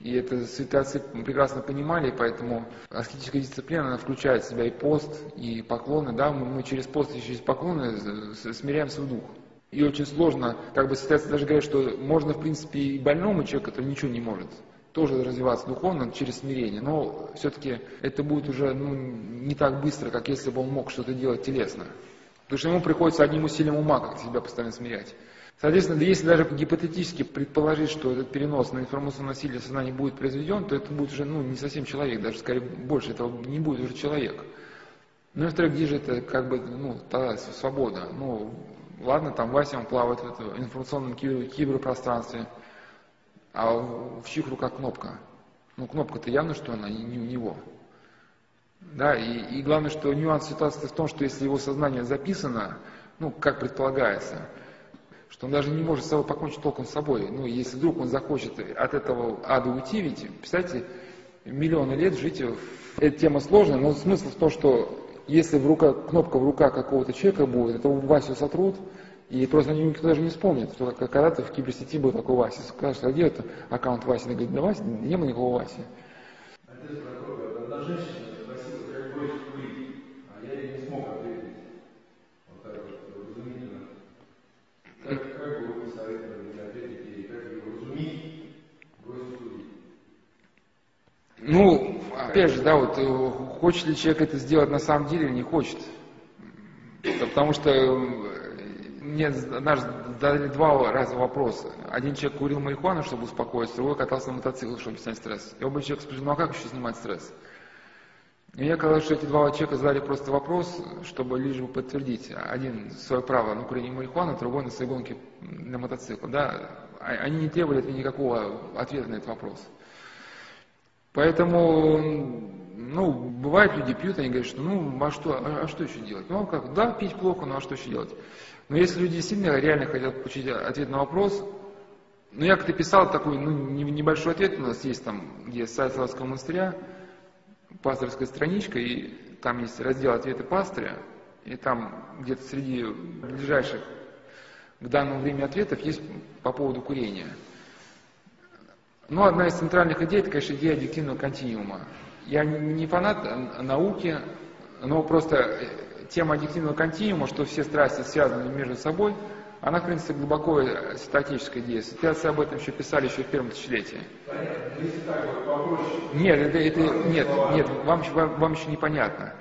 И это святые прекрасно понимали, поэтому аскетическая дисциплина, она включает в себя и пост, и поклоны, да, мы, мы через пост и через поклоны смиряем свой дух. И очень сложно, как бы святые даже говорят, что можно, в принципе, и больному человеку, который ничего не может, тоже развиваться духовно через смирение, но все-таки это будет уже ну, не так быстро, как если бы он мог что-то делать телесно. Потому что ему приходится одним усилием ума как себя постоянно смирять. Соответственно, если даже гипотетически предположить, что этот перенос на информационное носителя сознания будет произведен, то это будет уже ну, не совсем человек, даже скорее больше этого не будет уже человек. Ну и во-вторых, где же это как бы, ну, та свобода? Ну, ладно, там Вася, он плавает в этом информационном киберпространстве, а в чьих руках кнопка? Ну, кнопка-то явно, что она не у него. Да, и, и главное, что нюанс ситуации в том, что если его сознание записано, ну, как предполагается, что он даже не может с собой покончить толком с собой. Ну, если вдруг он захочет от этого ада уйти, ведь, представьте, миллионы лет жить, в... эта тема сложная, но смысл в том, что если в руках, кнопка в руках какого-то человека будет, это Васю сотрут, и просто никто даже не вспомнит, что когда-то в киберсети был такой Вася. Скажешь, а где это аккаунт Васи? Она говорит, да Вася, не было никакого Васи. А? Ну, опять же, да, вот э, хочет ли человек это сделать на самом деле или не хочет. Потому что мне однажды задали два раза вопроса. Один человек курил марихуану, чтобы успокоиться, другой катался на мотоцикле, чтобы снять стресс. И оба человека спросили, ну а как еще снимать стресс? И мне казалось, что эти два человека задали просто вопрос, чтобы лишь бы подтвердить. Один свое право на курение марихуаны, другой на своей гонке на мотоцикл. Да? А, они не требовали от меня никакого ответа на этот вопрос. Поэтому, ну, бывает, люди пьют, они говорят, что ну, а что, а, а что еще делать? Ну, как, да, пить плохо, но а что еще делать? Но если люди действительно реально хотят получить ответ на вопрос, ну, я как-то писал такой, ну, небольшой ответ, у нас есть там, где сайт Славского монастыря, пасторская страничка, и там есть раздел «Ответы пастыря», и там где-то среди ближайших к данному времени ответов есть по поводу курения. Ну, одна из центральных идей, это, конечно, идея объективного континуума. Я не фанат науки, но просто тема аддиктивного континуума, что все страсти связаны между собой, она, в принципе, глубоко статическая идея. Святые об этом еще писали еще в первом тысячелетии. Нет, это, это, нет, нет, вам, вам, вам еще непонятно.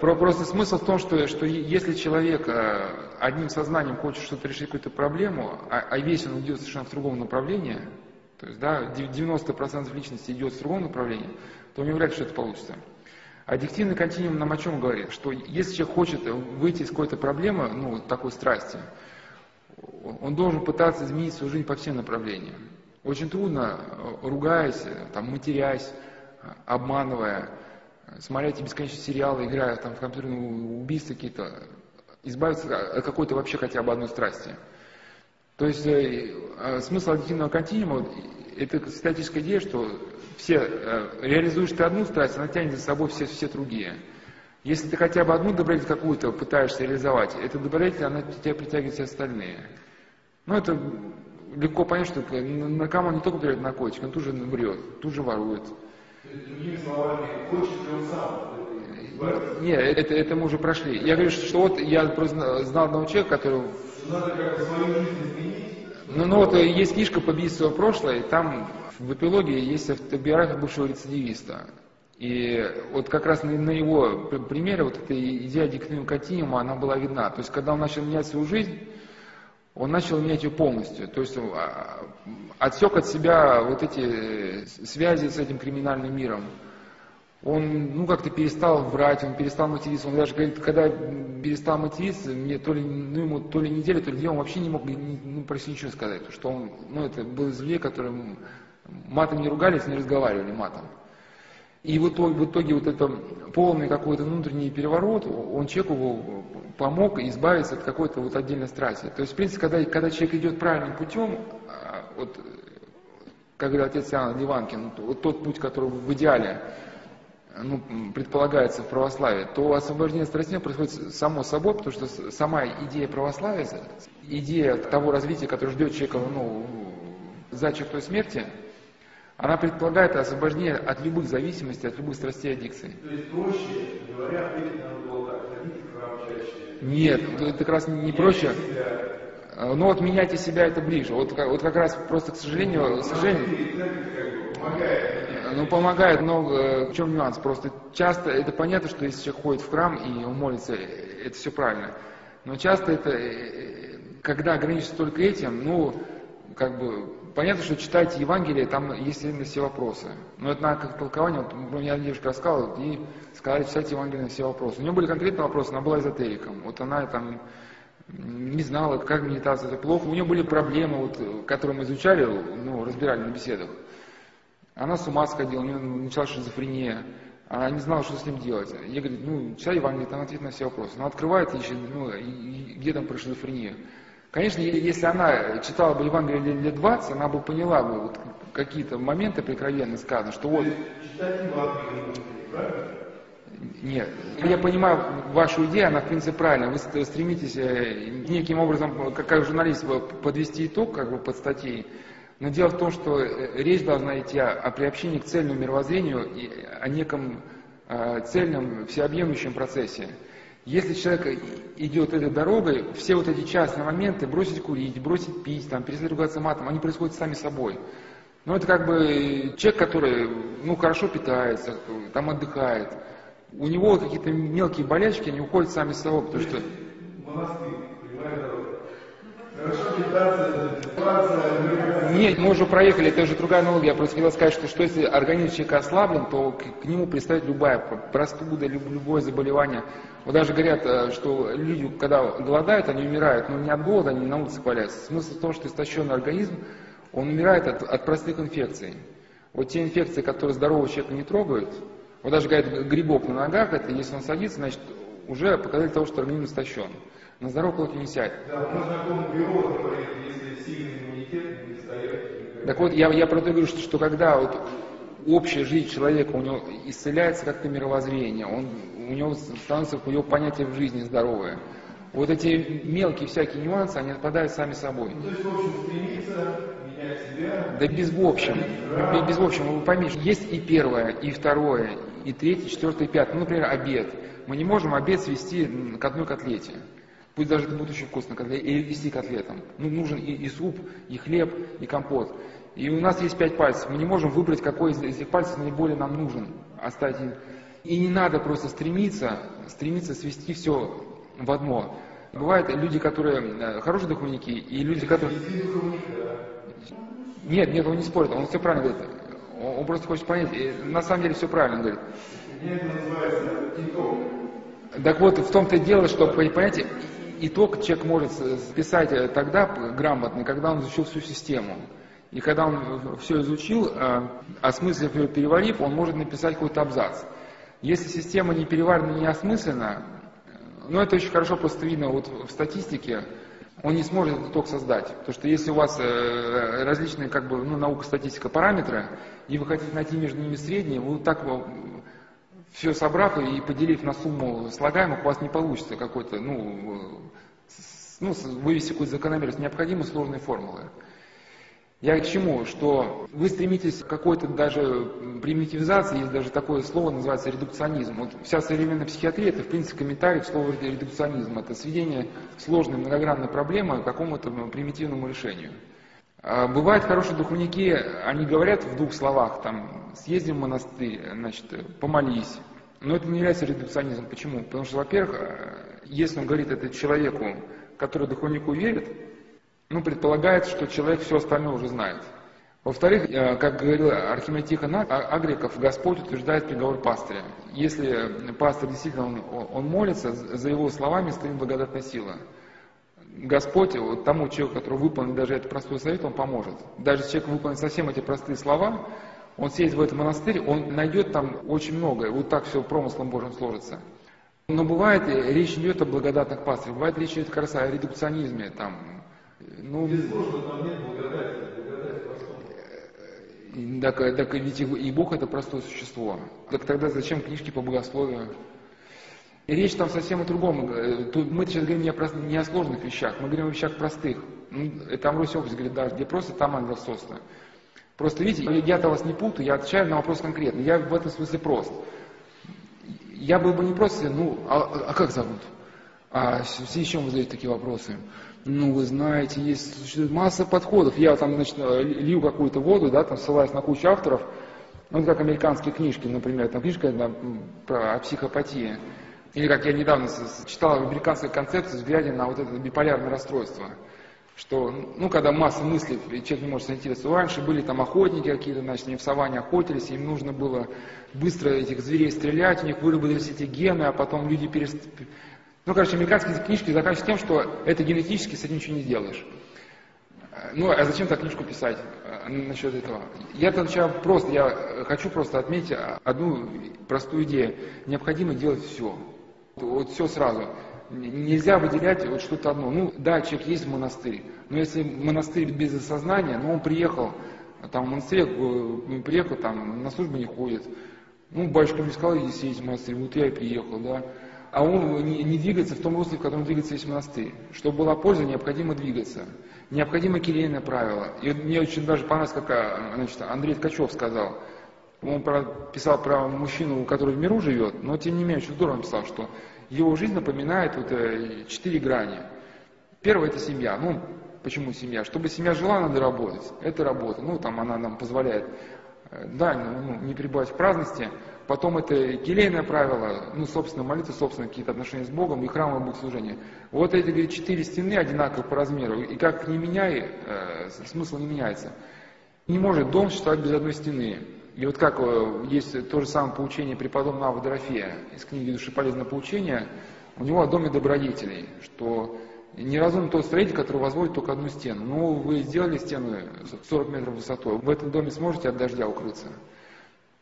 Про, просто смысл в том, что, что если человек э, одним сознанием хочет что-то решить, какую-то проблему, а, а весь он идет совершенно в другом направлении, то есть да, 90% личности идет в другом направлении, то у него вряд ли что-то получится. Аддиктивный континуум нам о чем говорит? Что если человек хочет выйти из какой-то проблемы, ну, такой страсти, он должен пытаться изменить свою жизнь по всем направлениям. Очень трудно, ругаясь, там, матерясь, обманывая, смотря эти бесконечные сериалы, играя там, в компьютерные убийства какие-то, избавиться от какой-то вообще хотя бы одной страсти. То есть э, э смысл аддиктивного континуума – это статическая идея, что все, э, реализуешь ты одну страсть, она тянет за собой все, все другие. Если ты хотя бы одну добродетель какую-то пытаешься реализовать, эта добродетель, она тебя притягивает все остальные. Ну, это легко понять, что наркоман не только берет наркотик, он тут же врет, тут же ворует. Другими словами, хочет ли он сам? Нет, это, это мы уже прошли. Я говорю, что вот я просто знал одного человека, который... Надо как-то свою жизнь изменить. Ну, ну вот есть книжка «Побить свое прошлое», там в эпилоге есть автобиография бывшего рецидивиста. И вот как раз на, его примере вот эта идея диктативного континуума, она была видна. То есть, когда он начал менять свою жизнь, он начал менять ее полностью. То есть, а, отсек от себя вот эти связи с этим криминальным миром. Он, ну, как-то перестал врать, он перестал материться. Он даже говорит, когда перестал материться, мне то ли, ну, ему то ли неделю, то ли две, он вообще не мог ну, почти ничего сказать. Что он, ну, это был зле, которым матом не ругались, не разговаривали матом. И в итоге, в итоге вот это полный какой-то внутренний переворот, он человеку помог избавиться от какой-то вот отдельной страсти. То есть, в принципе, когда, когда человек идет правильным путем, а, вот, говорил отец Иоанн Ливанкин, вот тот путь, который в идеале ну, предполагается в православии, то освобождение страстей происходит само собой, потому что сама идея православия, идея того развития, которое ждет человека ну, за чертой смерти, она предполагает освобождение от любых зависимостей, от любых страстей и аддикций. То есть, проще говоря, надо было так, ходите в храм чаще. Нет, это как раз не проще. Себя. Но вот меняйте себя это ближе. Вот, вот как раз просто, к сожалению, к сожалению, Ну, помогает, но в чем нюанс? Просто часто, это понятно, что если человек ходит в храм и он молится, это все правильно. Но часто это, э, когда ограничится только этим, ну, как бы, понятно, что читайте Евангелие, там есть именно все вопросы. Но это надо как толкование, вот меня девушка рассказывала, и сказали, читайте Евангелие на все вопросы. У нее были конкретные вопросы, она была эзотериком. Вот она там не знала, как медитация это плохо. У нее были проблемы, вот, которые мы изучали, ну, разбирали на беседах. Она с ума сходила, у нее началась шизофрения. Она не знала, что с ним делать. Я говорю, ну, читай Евангелие, там ответ на все вопросы. Она открывает и ищет, ну, где там про шизофрению. Конечно, если она читала бы Евангелие лет- лет 20, она бы поняла бы вот какие-то моменты прикровенно сказаны, что вот, нет, я понимаю вашу идею, она в принципе правильная. Вы ст- стремитесь э, неким образом, как, как журналист, подвести итог как бы под статьей. Но дело в том, что э, речь должна идти о, приобщении к цельному мировоззрению и о неком э, цельном, всеобъемлющем процессе. Если человек и- идет этой дорогой, все вот эти частные моменты, бросить курить, бросить пить, там, перестать ругаться матом, они происходят сами собой. Но это как бы человек, который ну, хорошо питается, там отдыхает. У него какие-то мелкие болячки, они уходят сами собой, потому что Монастырь, прямая дорога. Хорошо питаться, ситуация, Нет, мы уже проехали, это уже другая аналогия. Я просто хотел сказать, что, что если организм человека ослаблен, то к, к нему пристает любая простуда, люб- любое заболевание. Вот даже говорят, э, что люди, когда голодают, они умирают, но не от голода, они на улице валяются. Смысл в том, что истощенный организм, он умирает от, от простых инфекций. Вот те инфекции, которые здорового человека не трогают, вот даже говорят, грибок на ногах, это если он садится, значит, уже показатель того, что организм истощен. На здорового человека не сядет. Да, у нас знакомый биолог говорит, если сильный иммунитет, не стоять. Так вот, я, я про то говорю, что, что когда вот общая жизнь человека, у него исцеляется как-то мировоззрение, он, у него становится у него понятие в жизни здоровое. Вот эти мелкие всякие нюансы, они отпадают сами собой. Ну, то есть, в общем, стремиться менять себя. Да без в общем, бе- без в общем, вы поймите, есть и первое, и второе, и третье, четвертое, и пятое. Ну, например, обед. Мы не можем обед свести к одной котлете. Пусть даже это будет очень вкусно, котле- или вести котлетом. Ну, нужен и, и суп, и хлеб, и компот. И у нас есть пять пальцев. Мы не можем выбрать, какой из этих пальцев наиболее нам нужен. Оставить. И не надо просто стремиться, стремиться свести все в одно. Бывают люди, которые э, хорошие духовники, и люди, которые... Нет, нет, он не спорит, он все правильно говорит. Он, просто хочет понять, и на самом деле все правильно говорит. Так вот, в том-то и дело, что, понимаете, итог человек может списать э, тогда грамотно, когда он изучил всю систему. И когда он все изучил, э, осмыслив ее, переварив, он может написать какой-то абзац. Если система не переварена, не осмыслена, э, ну это очень хорошо просто видно вот в статистике, он не сможет этот итог создать. Потому что если у вас различные, как бы, ну, наука, статистика, параметры, и вы хотите найти между ними средние, вы так все собрав и поделив на сумму слагаемых, у вас не получится какой-то, ну, ну, вывести какую-то закономерность. Необходимы сложные формулы. Я к чему? Что вы стремитесь к какой-то даже примитивизации, есть даже такое слово, называется редукционизм. Вот вся современная психиатрия, это в принципе комментарий к слову редукционизм. Это сведение сложной многогранной проблемы к какому-то примитивному решению. А Бывают хорошие духовники, они говорят в двух словах, там, съезди в монастырь, значит, помолись. Но это не является редукционизмом. Почему? Потому что, во-первых, э, если он говорит это человеку, который духовнику верит, ну, предполагается, что человек все остальное уже знает. Во-вторых, э, как говорил Архимед Тихон А- Агриков, Господь утверждает приговор пастыря. Если пастор действительно он, он молится, за его словами стоит благодатная сила. Господь вот тому человеку, который выполнит даже этот простой совет, он поможет. Даже человек выполнит совсем эти простые слова, он сядет в этот монастырь, он найдет там очень многое. Вот так все промыслом Божьим сложится. Но бывает, э, речь не идет о благодатных пастырях, бывает речь идет как раз о редукционизме. Там, э, ну, Без сложного там нет благодати, благодать простом. Так, так ведь и Бог это простое существо. Так тогда зачем книжки по богословию? Речь там совсем о другом. Э, мы сейчас говорим не о, не о сложных вещах, мы говорим о вещах простых. Ну, там Русь Опус говорит, да, где просто, там ангел. Просто видите, я-то вас не путаю, я отвечаю на вопрос конкретно. Я в этом смысле прост. Я был бы не просто, ну, а, а как зовут? А все еще вы задаете такие вопросы. Ну, вы знаете, есть масса подходов. Я там, значит, лью какую-то воду, да, там ссылаюсь на кучу авторов, ну, как американские книжки, например, там книжка там, про психопатию. Или как я недавно читал американскую концепцию, взглядя на вот это биполярное расстройство. Что, ну, когда масса мыслей, человек не может сориентироваться. Раньше были там охотники какие-то, значит, они в саванне охотились, им нужно было быстро этих зверей стрелять, у них выработались эти гены, а потом люди перест... Ну, короче, американские книжки заканчиваются тем, что это генетически с этим ничего не сделаешь. Ну, а зачем так книжку писать э, насчет этого? Я отвечаю просто, я хочу просто отметить одну простую идею. Необходимо делать все. Вот все сразу. Нельзя выделять вот что-то одно. Ну, да, человек есть в монастыре, но если монастырь без осознания, ну, он приехал, там, в монастырь, э, приехал, там, на службу не ходит. Ну, батюшка мне сказал, иди съездить в монастырь, вот я и приехал, да. А он не, не двигается в том русле, в котором двигается весь монастырь. Чтобы была польза, необходимо двигаться. Необходимо кирейное правило. И мне очень даже понравилось, как а, значит, Андрей Ткачев сказал – он писал про мужчину, который в миру живет, но тем не менее очень здорово написал, что его жизнь напоминает вот э, четыре грани. Первое это семья. Ну, почему семья? Чтобы семья жила, надо работать. Это работа. Ну, там она нам позволяет, э, да, ну, не пребывать в праздности. Потом это келейное правило, ну, собственно, молитва, собственно, какие-то отношения с Богом и храмовое богослужение. Вот эти, говорит, четыре стены одинаковые по размеру, и как не меняй, э, смысл не меняется. Не может дом существовать без одной стены. И вот как э, есть то же самое поучение преподобного Авдорофея из книги «Души полезное поучение», у него о доме добродетелей, что неразумный тот строитель, который возводит только одну стену. Ну, вы сделали стену 40 метров высотой, в этом доме сможете от дождя укрыться.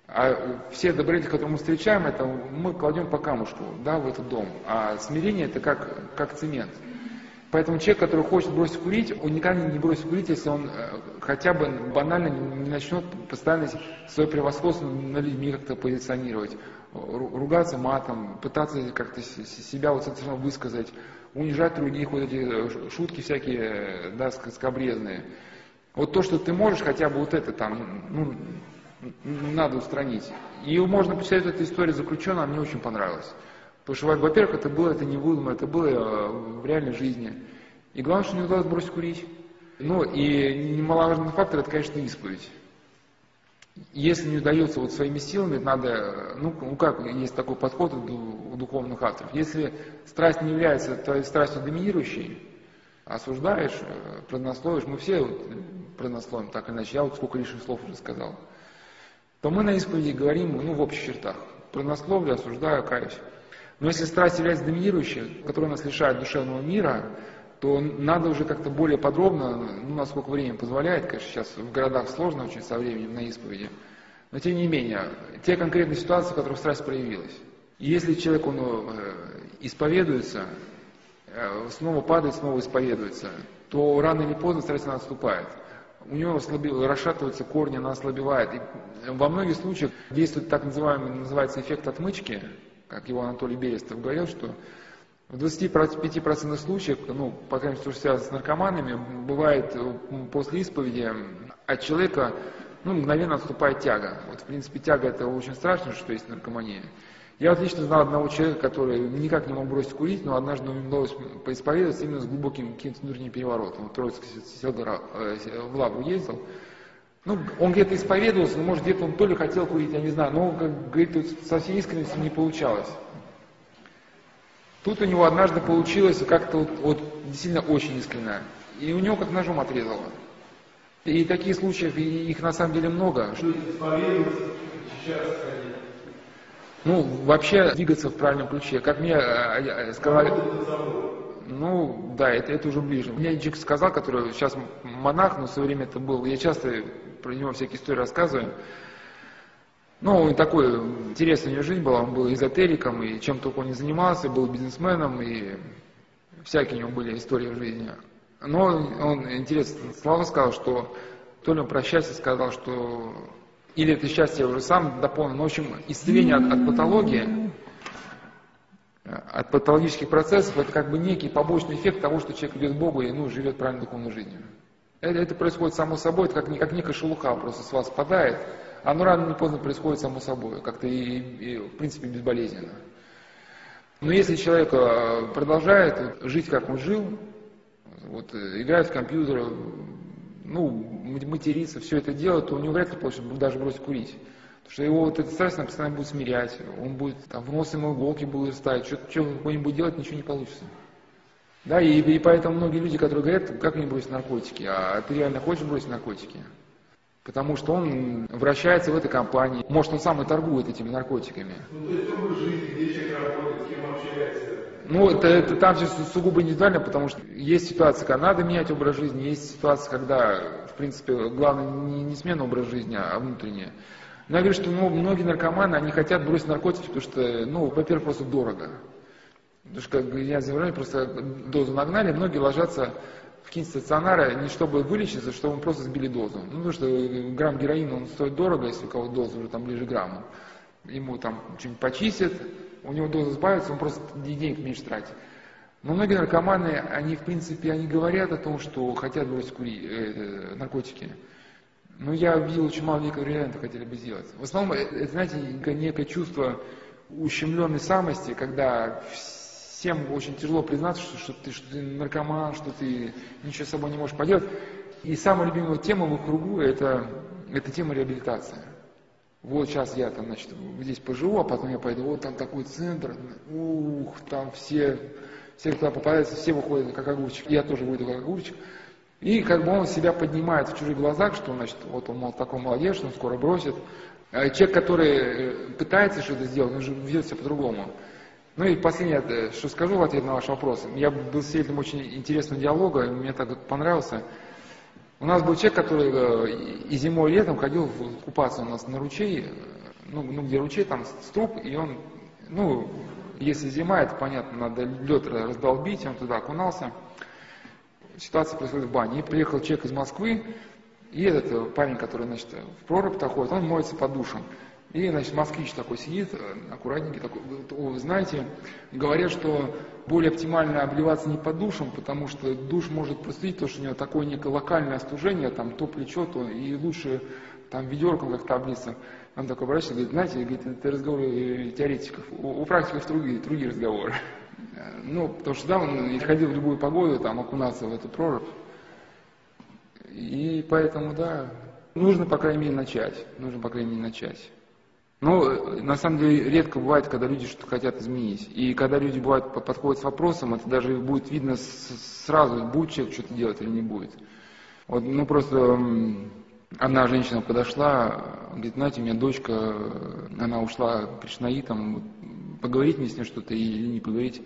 А все добродетели, которые мы встречаем, это мы кладем по камушку да, в этот дом. А смирение это как, как цемент. Поэтому человек, который хочет бросить курить, он никогда не бросит курить, если он э, хотя бы банально не начнет постоянно свое превосходство на людьми как-то позиционировать, ругаться матом, пытаться как-то себя вот совершенно высказать, унижать других, вот эти э, шутки всякие, э, да, скобрезные. Вот то, что ты можешь, хотя бы вот это там, ну, надо устранить. И можно почитать эту историю заключенного, мне очень понравилось. Потому что, во-первых, это было, это не выдумано, это было э, в реальной жизни. И главное, что не удалось бросить курить. Ну, и немаловажный фактор, это, конечно, исповедь. Если не удается вот своими силами, надо, ну, ну как, есть такой подход у духовных авторов. Если страсть не является твоей страстью доминирующей, осуждаешь, э, преднословишь, мы все вот преднословим так или иначе, я вот сколько лишних слов уже сказал, то мы на исповеди говорим, ну, в общих чертах. Преднословлю, осуждаю, каюсь. Но если страсть является доминирующей, которая нас лишает душевного мира, то надо уже как-то более подробно, ну, насколько время позволяет, конечно, сейчас в городах сложно очень со временем на исповеди, но тем не менее, те конкретные ситуации, в которых страсть проявилась. Если человек, он э, исповедуется, э, снова падает, снова исповедуется, то рано или поздно страсть она отступает. У него ослабил, расшатываются корни, она ослабевает. И во многих случаях действует так называемый, называется эффект отмычки, как его Анатолий Берестов говорил, что в 25% случаев, ну, по крайней мере, что связано с наркоманами, бывает э, после исповеди от человека ну, мгновенно отступает тяга. Вот, в принципе, тяга это очень страшно, что есть наркомания. Я отлично знал одного человека, который никак не мог бросить курить, но однажды ему удалось поисповедоваться именно с глубоким каким-то внутренним переворотом. Вот Троицкий Сидор э, в Лагу ездил, ну, он где-то исповедовался, но, может, где-то он то ли хотел курить, я не знаю, но, как говорит, со всей искренностью не получалось. Тут у него однажды получилось как-то вот, вот действительно очень искренне. И у него как ножом отрезало. И таких случаев, и их на самом деле много. Ну, вообще двигаться в правильном ключе. Как мне э, э, сказали... Ну, да, это, это уже ближе. Мне Джик сказал, который сейчас монах, но в свое время это был, я часто про него всякие истории рассказываю. Ну, он такой, интересная у него жизнь была, он был эзотериком, и чем только он не занимался, был бизнесменом, и всякие у него были истории в жизни. Но он, интересно, слава сказал, что То ли он про счастье сказал, что или это счастье уже сам дополнил, но в общем исцеление от, от патологии, от патологических процессов, это как бы некий побочный эффект того, что человек идет к Богу и ну, живет правильной духовной жизнью. Это, это происходит само собой, это как, как некая шелуха просто с вас спадает, оно рано или поздно происходит само собой, как-то и, и в принципе безболезненно. Но если человек э, продолжает жить, как он жил, вот, э, играет в компьютер, ну, материться, все это делать, то у него вряд ли получится даже бросить курить. Что его вот эта страсть она постоянно будет смирять, он будет, там, в нос ему иголки будут ставить, что-то что-нибудь делать, ничего не получится. Да, и, и поэтому многие люди, которые говорят, как мне бросить наркотики, а ты реально хочешь бросить наркотики? Потому что он вращается в этой компании. Может, он сам и торгует этими наркотиками. Ну, то есть образ жизни, где человек работает, с кем общается. Ну, это, это там все сугубо индивидуально, потому что есть ситуация, когда надо менять образ жизни, есть ситуация, когда, в принципе, главное не, не смена образа жизни, а внутренняя. Но я говорю, что ну, многие наркоманы, они хотят бросить наркотики, потому что, ну, во-первых, просто дорого. Потому что, как я заявляю, просто дозу нагнали, многие ложатся в какие-нибудь стационары не чтобы вылечиться, а чтобы просто сбили дозу. Ну, потому что грамм героина, он стоит дорого, если у кого доза уже там ближе к грамму. Ему там что-нибудь почистят, у него доза сбавится, он просто денег меньше тратит. Но многие наркоманы, они, в принципе, они говорят о том, что хотят бросить кури, э, наркотики. Но я видел очень мало реально это хотели бы сделать. В основном, это, это знаете, некое чувство ущемленной самости, когда всем очень тяжело признаться, что, что, ты, что ты наркоман, что ты ничего с собой не можешь поделать. И самая любимая тема в их кругу это, это тема реабилитации. Вот сейчас я там, значит, здесь поживу, а потом я пойду, вот там такой центр, ух, там все, все, кто попадается, все выходят как огурчик, я тоже выйду как огурчик. И как бы он себя поднимает в чужих глазах, что, значит, вот он мол, такой молодец, он скоро бросит. А человек, который э, пытается что-то сделать, он же ведет себя по-другому. Ну и последнее, э, что скажу в ответ на ваш вопрос. Я был свидетелем очень интересного диалога, мне так понравился. У нас был человек, который э, и зимой, и летом ходил купаться у нас на ручей, ну, ну где ручей, там струп, и он, ну, если зима, это понятно, надо лед раздолбить, он туда окунался. Ситуация происходит в бане. И приехал человек из Москвы, и этот э, парень, который, значит, в прорубь-то ходит, он моется под душем. И, значит, москвич такой сидит, э, аккуратненький такой, вы знаете, говорят, что более оптимально обливаться не под душем, потому что душ может простудить, то, что у него такое некое локальное остужение, там, то плечо, то, и лучше там ведерком как таблица. Он такой обращается, говорит, знаете, говорит, это разговоры теоретиков, у, у практиков другие, другие разговоры. Ну, потому что да, он ходил в любую погоду, там, окунаться в эту прорубь. И поэтому, да, нужно, по крайней мере, начать. Нужно, по крайней мере, начать. Но э, на самом деле редко бывает, когда люди что-то хотят изменить. И когда люди бывают подходят с вопросом, это даже будет видно сразу, будет человек что-то делать или не будет. Вот, ну просто одна женщина подошла, говорит, знаете, у меня дочка, она ушла к кришнаитам, поговорить мне с ней что-то или не поговорить.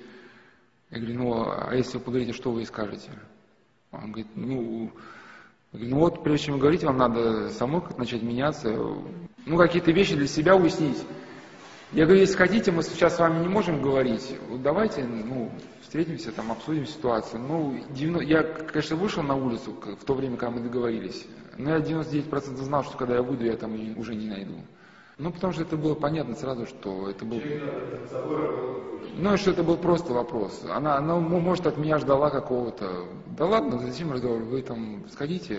Я говорю, ну а если вы поговорите, что вы скажете? Он говорит, ну ну вот, прежде чем говорить, вам надо самой начать меняться, ну, какие-то вещи для себя уяснить. Я говорю, если хотите, мы сейчас с вами не можем говорить, вот давайте, ну, встретимся, там, обсудим ситуацию. Ну, 90, я, конечно, вышел на улицу в то время, когда мы договорились, но я 99% знал, что когда я выйду, я там уже не найду. Ну, потому что это было понятно сразу, что это был... Ну, что это был просто вопрос. Она, она может, от меня ждала какого-то... Да ладно, зачем разговор? Вы там сходите.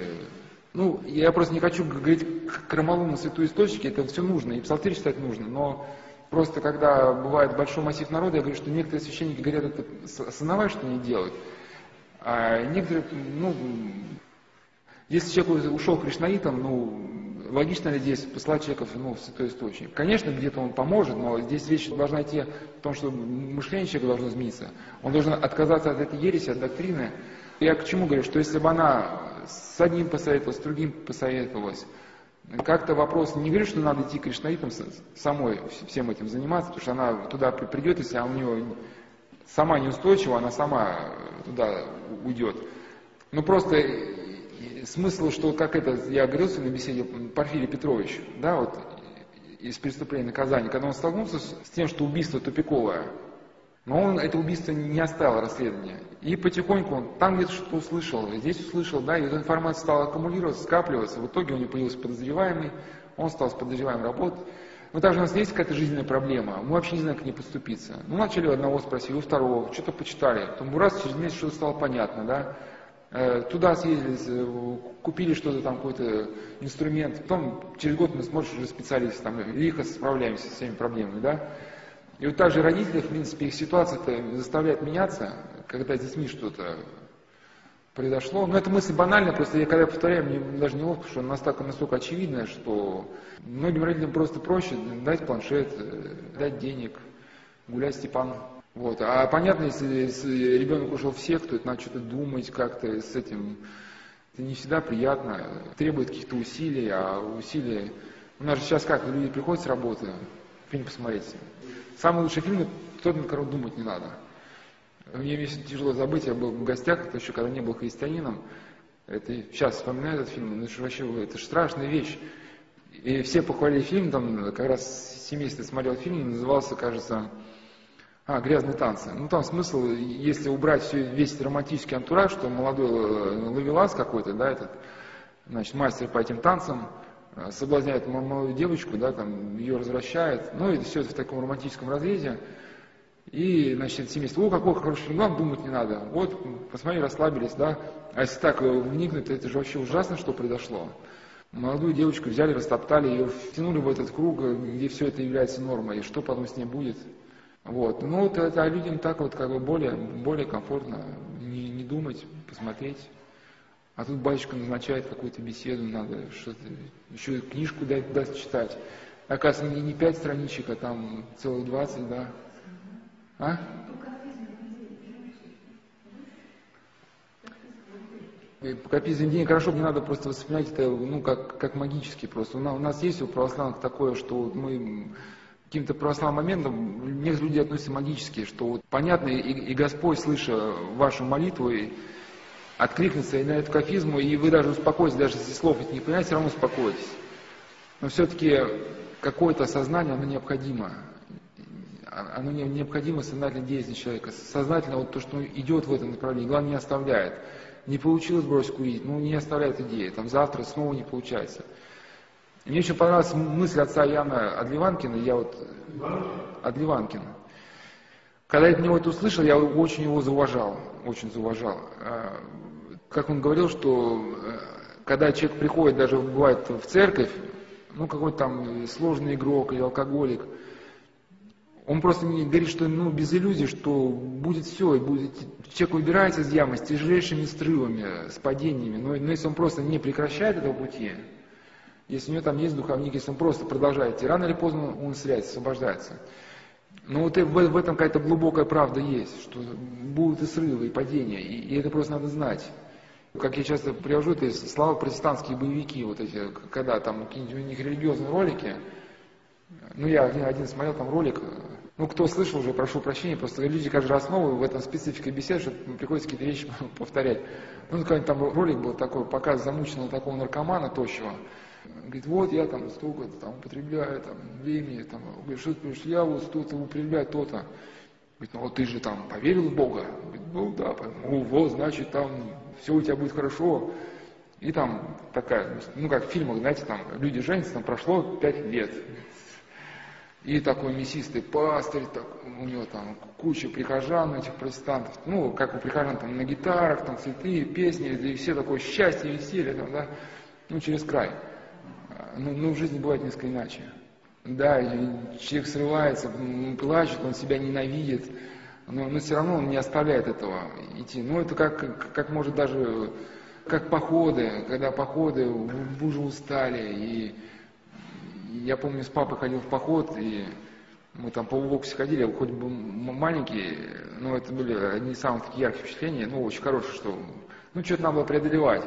Ну, я просто не хочу говорить крамолу на святую источники, это все нужно, и псалтырь читать нужно, но просто когда бывает большой массив народа, я говорю, что некоторые священники говорят это осознавая, что они делают, а некоторые, ну, если человек ушел кришнаитом, ну, логично ли здесь послать человека ну, в святой источник? Конечно, где-то он поможет, но здесь речь должна идти о том, что мышление человека должно измениться. Он должен отказаться от этой ереси, от доктрины. Я к чему говорю, что если бы она с одним посоветовалась, с другим посоветовалась, как-то вопрос не говорю, что надо идти к кришнаитам самой всем этим заниматься, потому что она туда придет, если у нее сама неустойчива, она сама туда уйдет. Ну просто смысл, что как это, я говорил на беседе, Порфирий Петрович, да, вот из преступления наказания, когда он столкнулся с тем, что убийство тупиковое, Но он это убийство не оставил расследования. И потихоньку он там где-то что-то услышал, здесь услышал, да, и эта информация стала аккумулироваться, скапливаться. В итоге у него появился подозреваемый, он стал с подозреваемым работать. Но также у нас есть какая-то жизненная проблема, мы вообще не знаем, к ней поступиться. Ну, начали у одного спросить, у второго, что-то почитали. Потом раз через месяц что-то стало понятно, да. Э, туда съездили, э, купили что-то там, какой-то инструмент. Потом через год мы смотришь уже специалисты, там, лихо справляемся с всеми проблемами, да. И вот также родители, в принципе, их ситуация-то заставляет меняться, когда с детьми что-то произошло. Но эта мысль банальная, просто я когда повторяю, мне даже неловко, что она настолько, настолько очевидная, что многим родителям просто проще дать планшет, э, дать денег, гулять Степан. Вот. А понятно, если, если ребенок ушел в секту, это надо что-то думать как-то с этим. Это не всегда приятно, требует каких-то усилий, а усилия... У нас же сейчас как, люди приходят с работы, фильм посмотреть, Самый лучший фильм – тот, над которым думать не надо. Мне весь тяжело забыть, я был в гостях, это еще когда не был христианином. Это сейчас вспоминаю этот фильм, ну это же вообще, это же страшная вещь. И все похвалили фильм, там как раз семейство смотрел фильм, назывался, кажется, а, «Грязные танцы». Ну там смысл, если убрать все, весь романтический антураж, что молодой ловелас какой-то, да, этот, значит, мастер по этим танцам, Э, соблазняет молодую девочку, да, там, ее развращает, ну, и все это в таком романтическом разрезе. И, значит, семейство, о, какой хороший фильм, думать не надо. Вот, посмотри, расслабились, да. А если так э, вникнуть, то это же вообще ужасно, что произошло. Молодую девочку взяли, растоптали, ее втянули в этот круг, где все это является нормой, и что потом с ней будет. Вот. Ну, вот а людям так вот как бы более, более комфортно не, не думать, посмотреть. А тут батюшка назначает какую-то беседу, надо что-то, еще книжку дать, даст читать. Оказывается, не, не пять страничек, а там целых двадцать, да. А? Копизм день хорошо, не надо просто воспринять это, ну, как, как магически просто. У нас, у нас есть у православных такое, что мы каким-то православным моментом, некоторые люди относятся магически, что вот понятно, и, и Господь, слыша вашу молитву, и, откликнется и на эту кафизму, и вы даже успокоитесь, даже если слов не понимаете, все равно успокоитесь. Но все-таки какое-то сознание, оно необходимо. Оно необходимо сознательной деятельности человека. Сознательно вот то, что идет в этом направлении, главное не оставляет. Не получилось бросить курить, ну не оставляет идеи. Там завтра снова не получается. Мне очень понравилась мысль отца Яна Адливанкина, я вот... Адливанкина. Когда я от него это услышал, я очень его зауважал, очень зауважал. А, как он говорил, что э, когда человек приходит, даже бывает в церковь, ну какой-то там сложный игрок или алкоголик, он просто мне говорит, что ну, без иллюзий, что будет все, и будет, человек выбирается из ямы с тяжелейшими срывами, с падениями, но, но если он просто не прекращает этого пути, если у него там есть духовник, если он просто продолжает идти, рано или поздно он сряется, освобождается. Но вот в этом какая-то глубокая правда есть, что будут и срывы, и падения, и, и это просто надо знать. Как я часто привожу, это слава протестантские боевики, вот эти, когда там какие-нибудь у них религиозные ролики, ну я один, смотрел там ролик, ну кто слышал уже, прошу прощения, просто люди каждый раз новые, в этом специфика беседы, что приходится какие-то вещи повторять. Ну какой-нибудь там ролик был такой, показ замученного такого наркомана тощего, Говорит, вот я там столько-то там употребляю, там, времени, там, говорит, что ты я вот что-то употребляю, то-то. Говорит, ну вот ты же там поверил в Бога? Говорит, ну да, ну вот, значит, там все у тебя будет хорошо. И там такая, ну как в фильмах, знаете, там люди женятся, там прошло пять лет. И такой мясистый пастырь, так, у него там куча прихожан этих протестантов, ну, как у прихожан там на гитарах, там цветы, песни, и все такое счастье, веселье, там, да, ну, через край. Ну, ну, в жизни бывает несколько иначе. Да, человек срывается, плачет, он себя ненавидит, но, но все равно он не оставляет этого идти. Ну, это как, как, может даже, как походы, когда походы, уже устали, и я помню, с папой ходил в поход, и мы там по боксе ходили, хоть бы маленькие, но это были одни из самых таких ярких впечатлений, ну, очень хорошие, что, ну, что-то надо было преодолевать.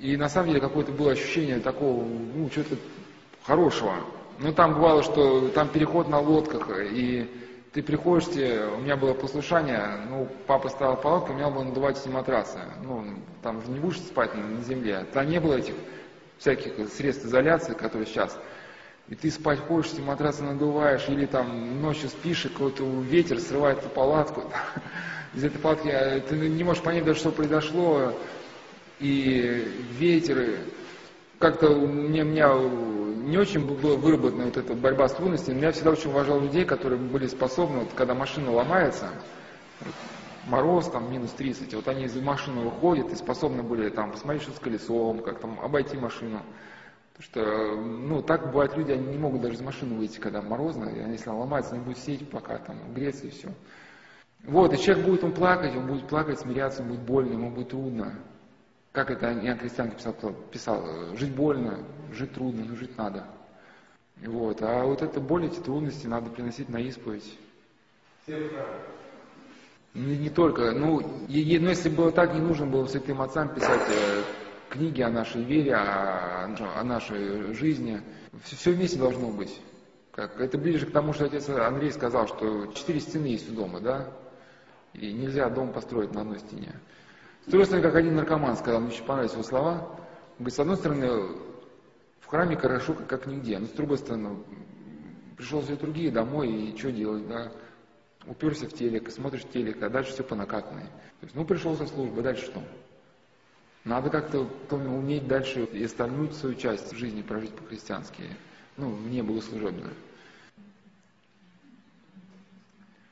И на самом деле какое-то было ощущение такого, ну, что-то хорошего. Ну, там бывало, что там переход на лодках, и ты приходишь, тебе, у меня было послушание, ну, папа ставил палатку, у меня было надувательные матрасы. Ну, там же не будешь спать на, на земле. Там не было этих всяких средств изоляции, которые сейчас. и ты спать хочешь, ты матрасы надуваешь, или там ночью спишь, и какой-то ветер срывает эту палатку. Из этой палатки а, ты не можешь понять даже, что произошло, и ветер, как-то у меня, у меня не очень была выработана вот эта борьба с трудностями. Я всегда очень уважал людей, которые были способны, вот, когда машина ломается, мороз, там, минус 30, вот они из машины выходят и способны были там посмотреть, что с колесом, как там обойти машину. Потому что, ну, так бывает, люди, они не могут даже из машины выйти, когда морозно, и если она ломается, они будут сидеть пока там греться и все. Вот, и человек будет он плакать, он будет плакать, смиряться, ему будет больно, ему будет трудно. Как это Иоанн Крестьянки писал, писал, жить больно, жить трудно, но жить надо. Вот, а вот это боль, эти трудности надо приносить на исповедь. Ну, не только, ну, и, ну, если было так, не нужно было святым отцам писать э, книги о нашей вере, о, о нашей жизни. Все, все вместе должно быть. Как, это ближе к тому, что отец Андрей сказал, что четыре стены есть у дома, да? И нельзя дом построить на одной стене. С другой стороны, как один наркоман сказал, мне очень понравились его слова. Он говорит, с одной стороны, в храме хорошо, как, как нигде, но с другой стороны, пришел все другие домой, и что делать, да? Уперся в телек, смотришь телек, а дальше все по накатанной. То есть, ну, пришел со службы, дальше что? Надо как-то уметь дальше и остальную свою часть жизни прожить по-христиански, ну, не богослужебную.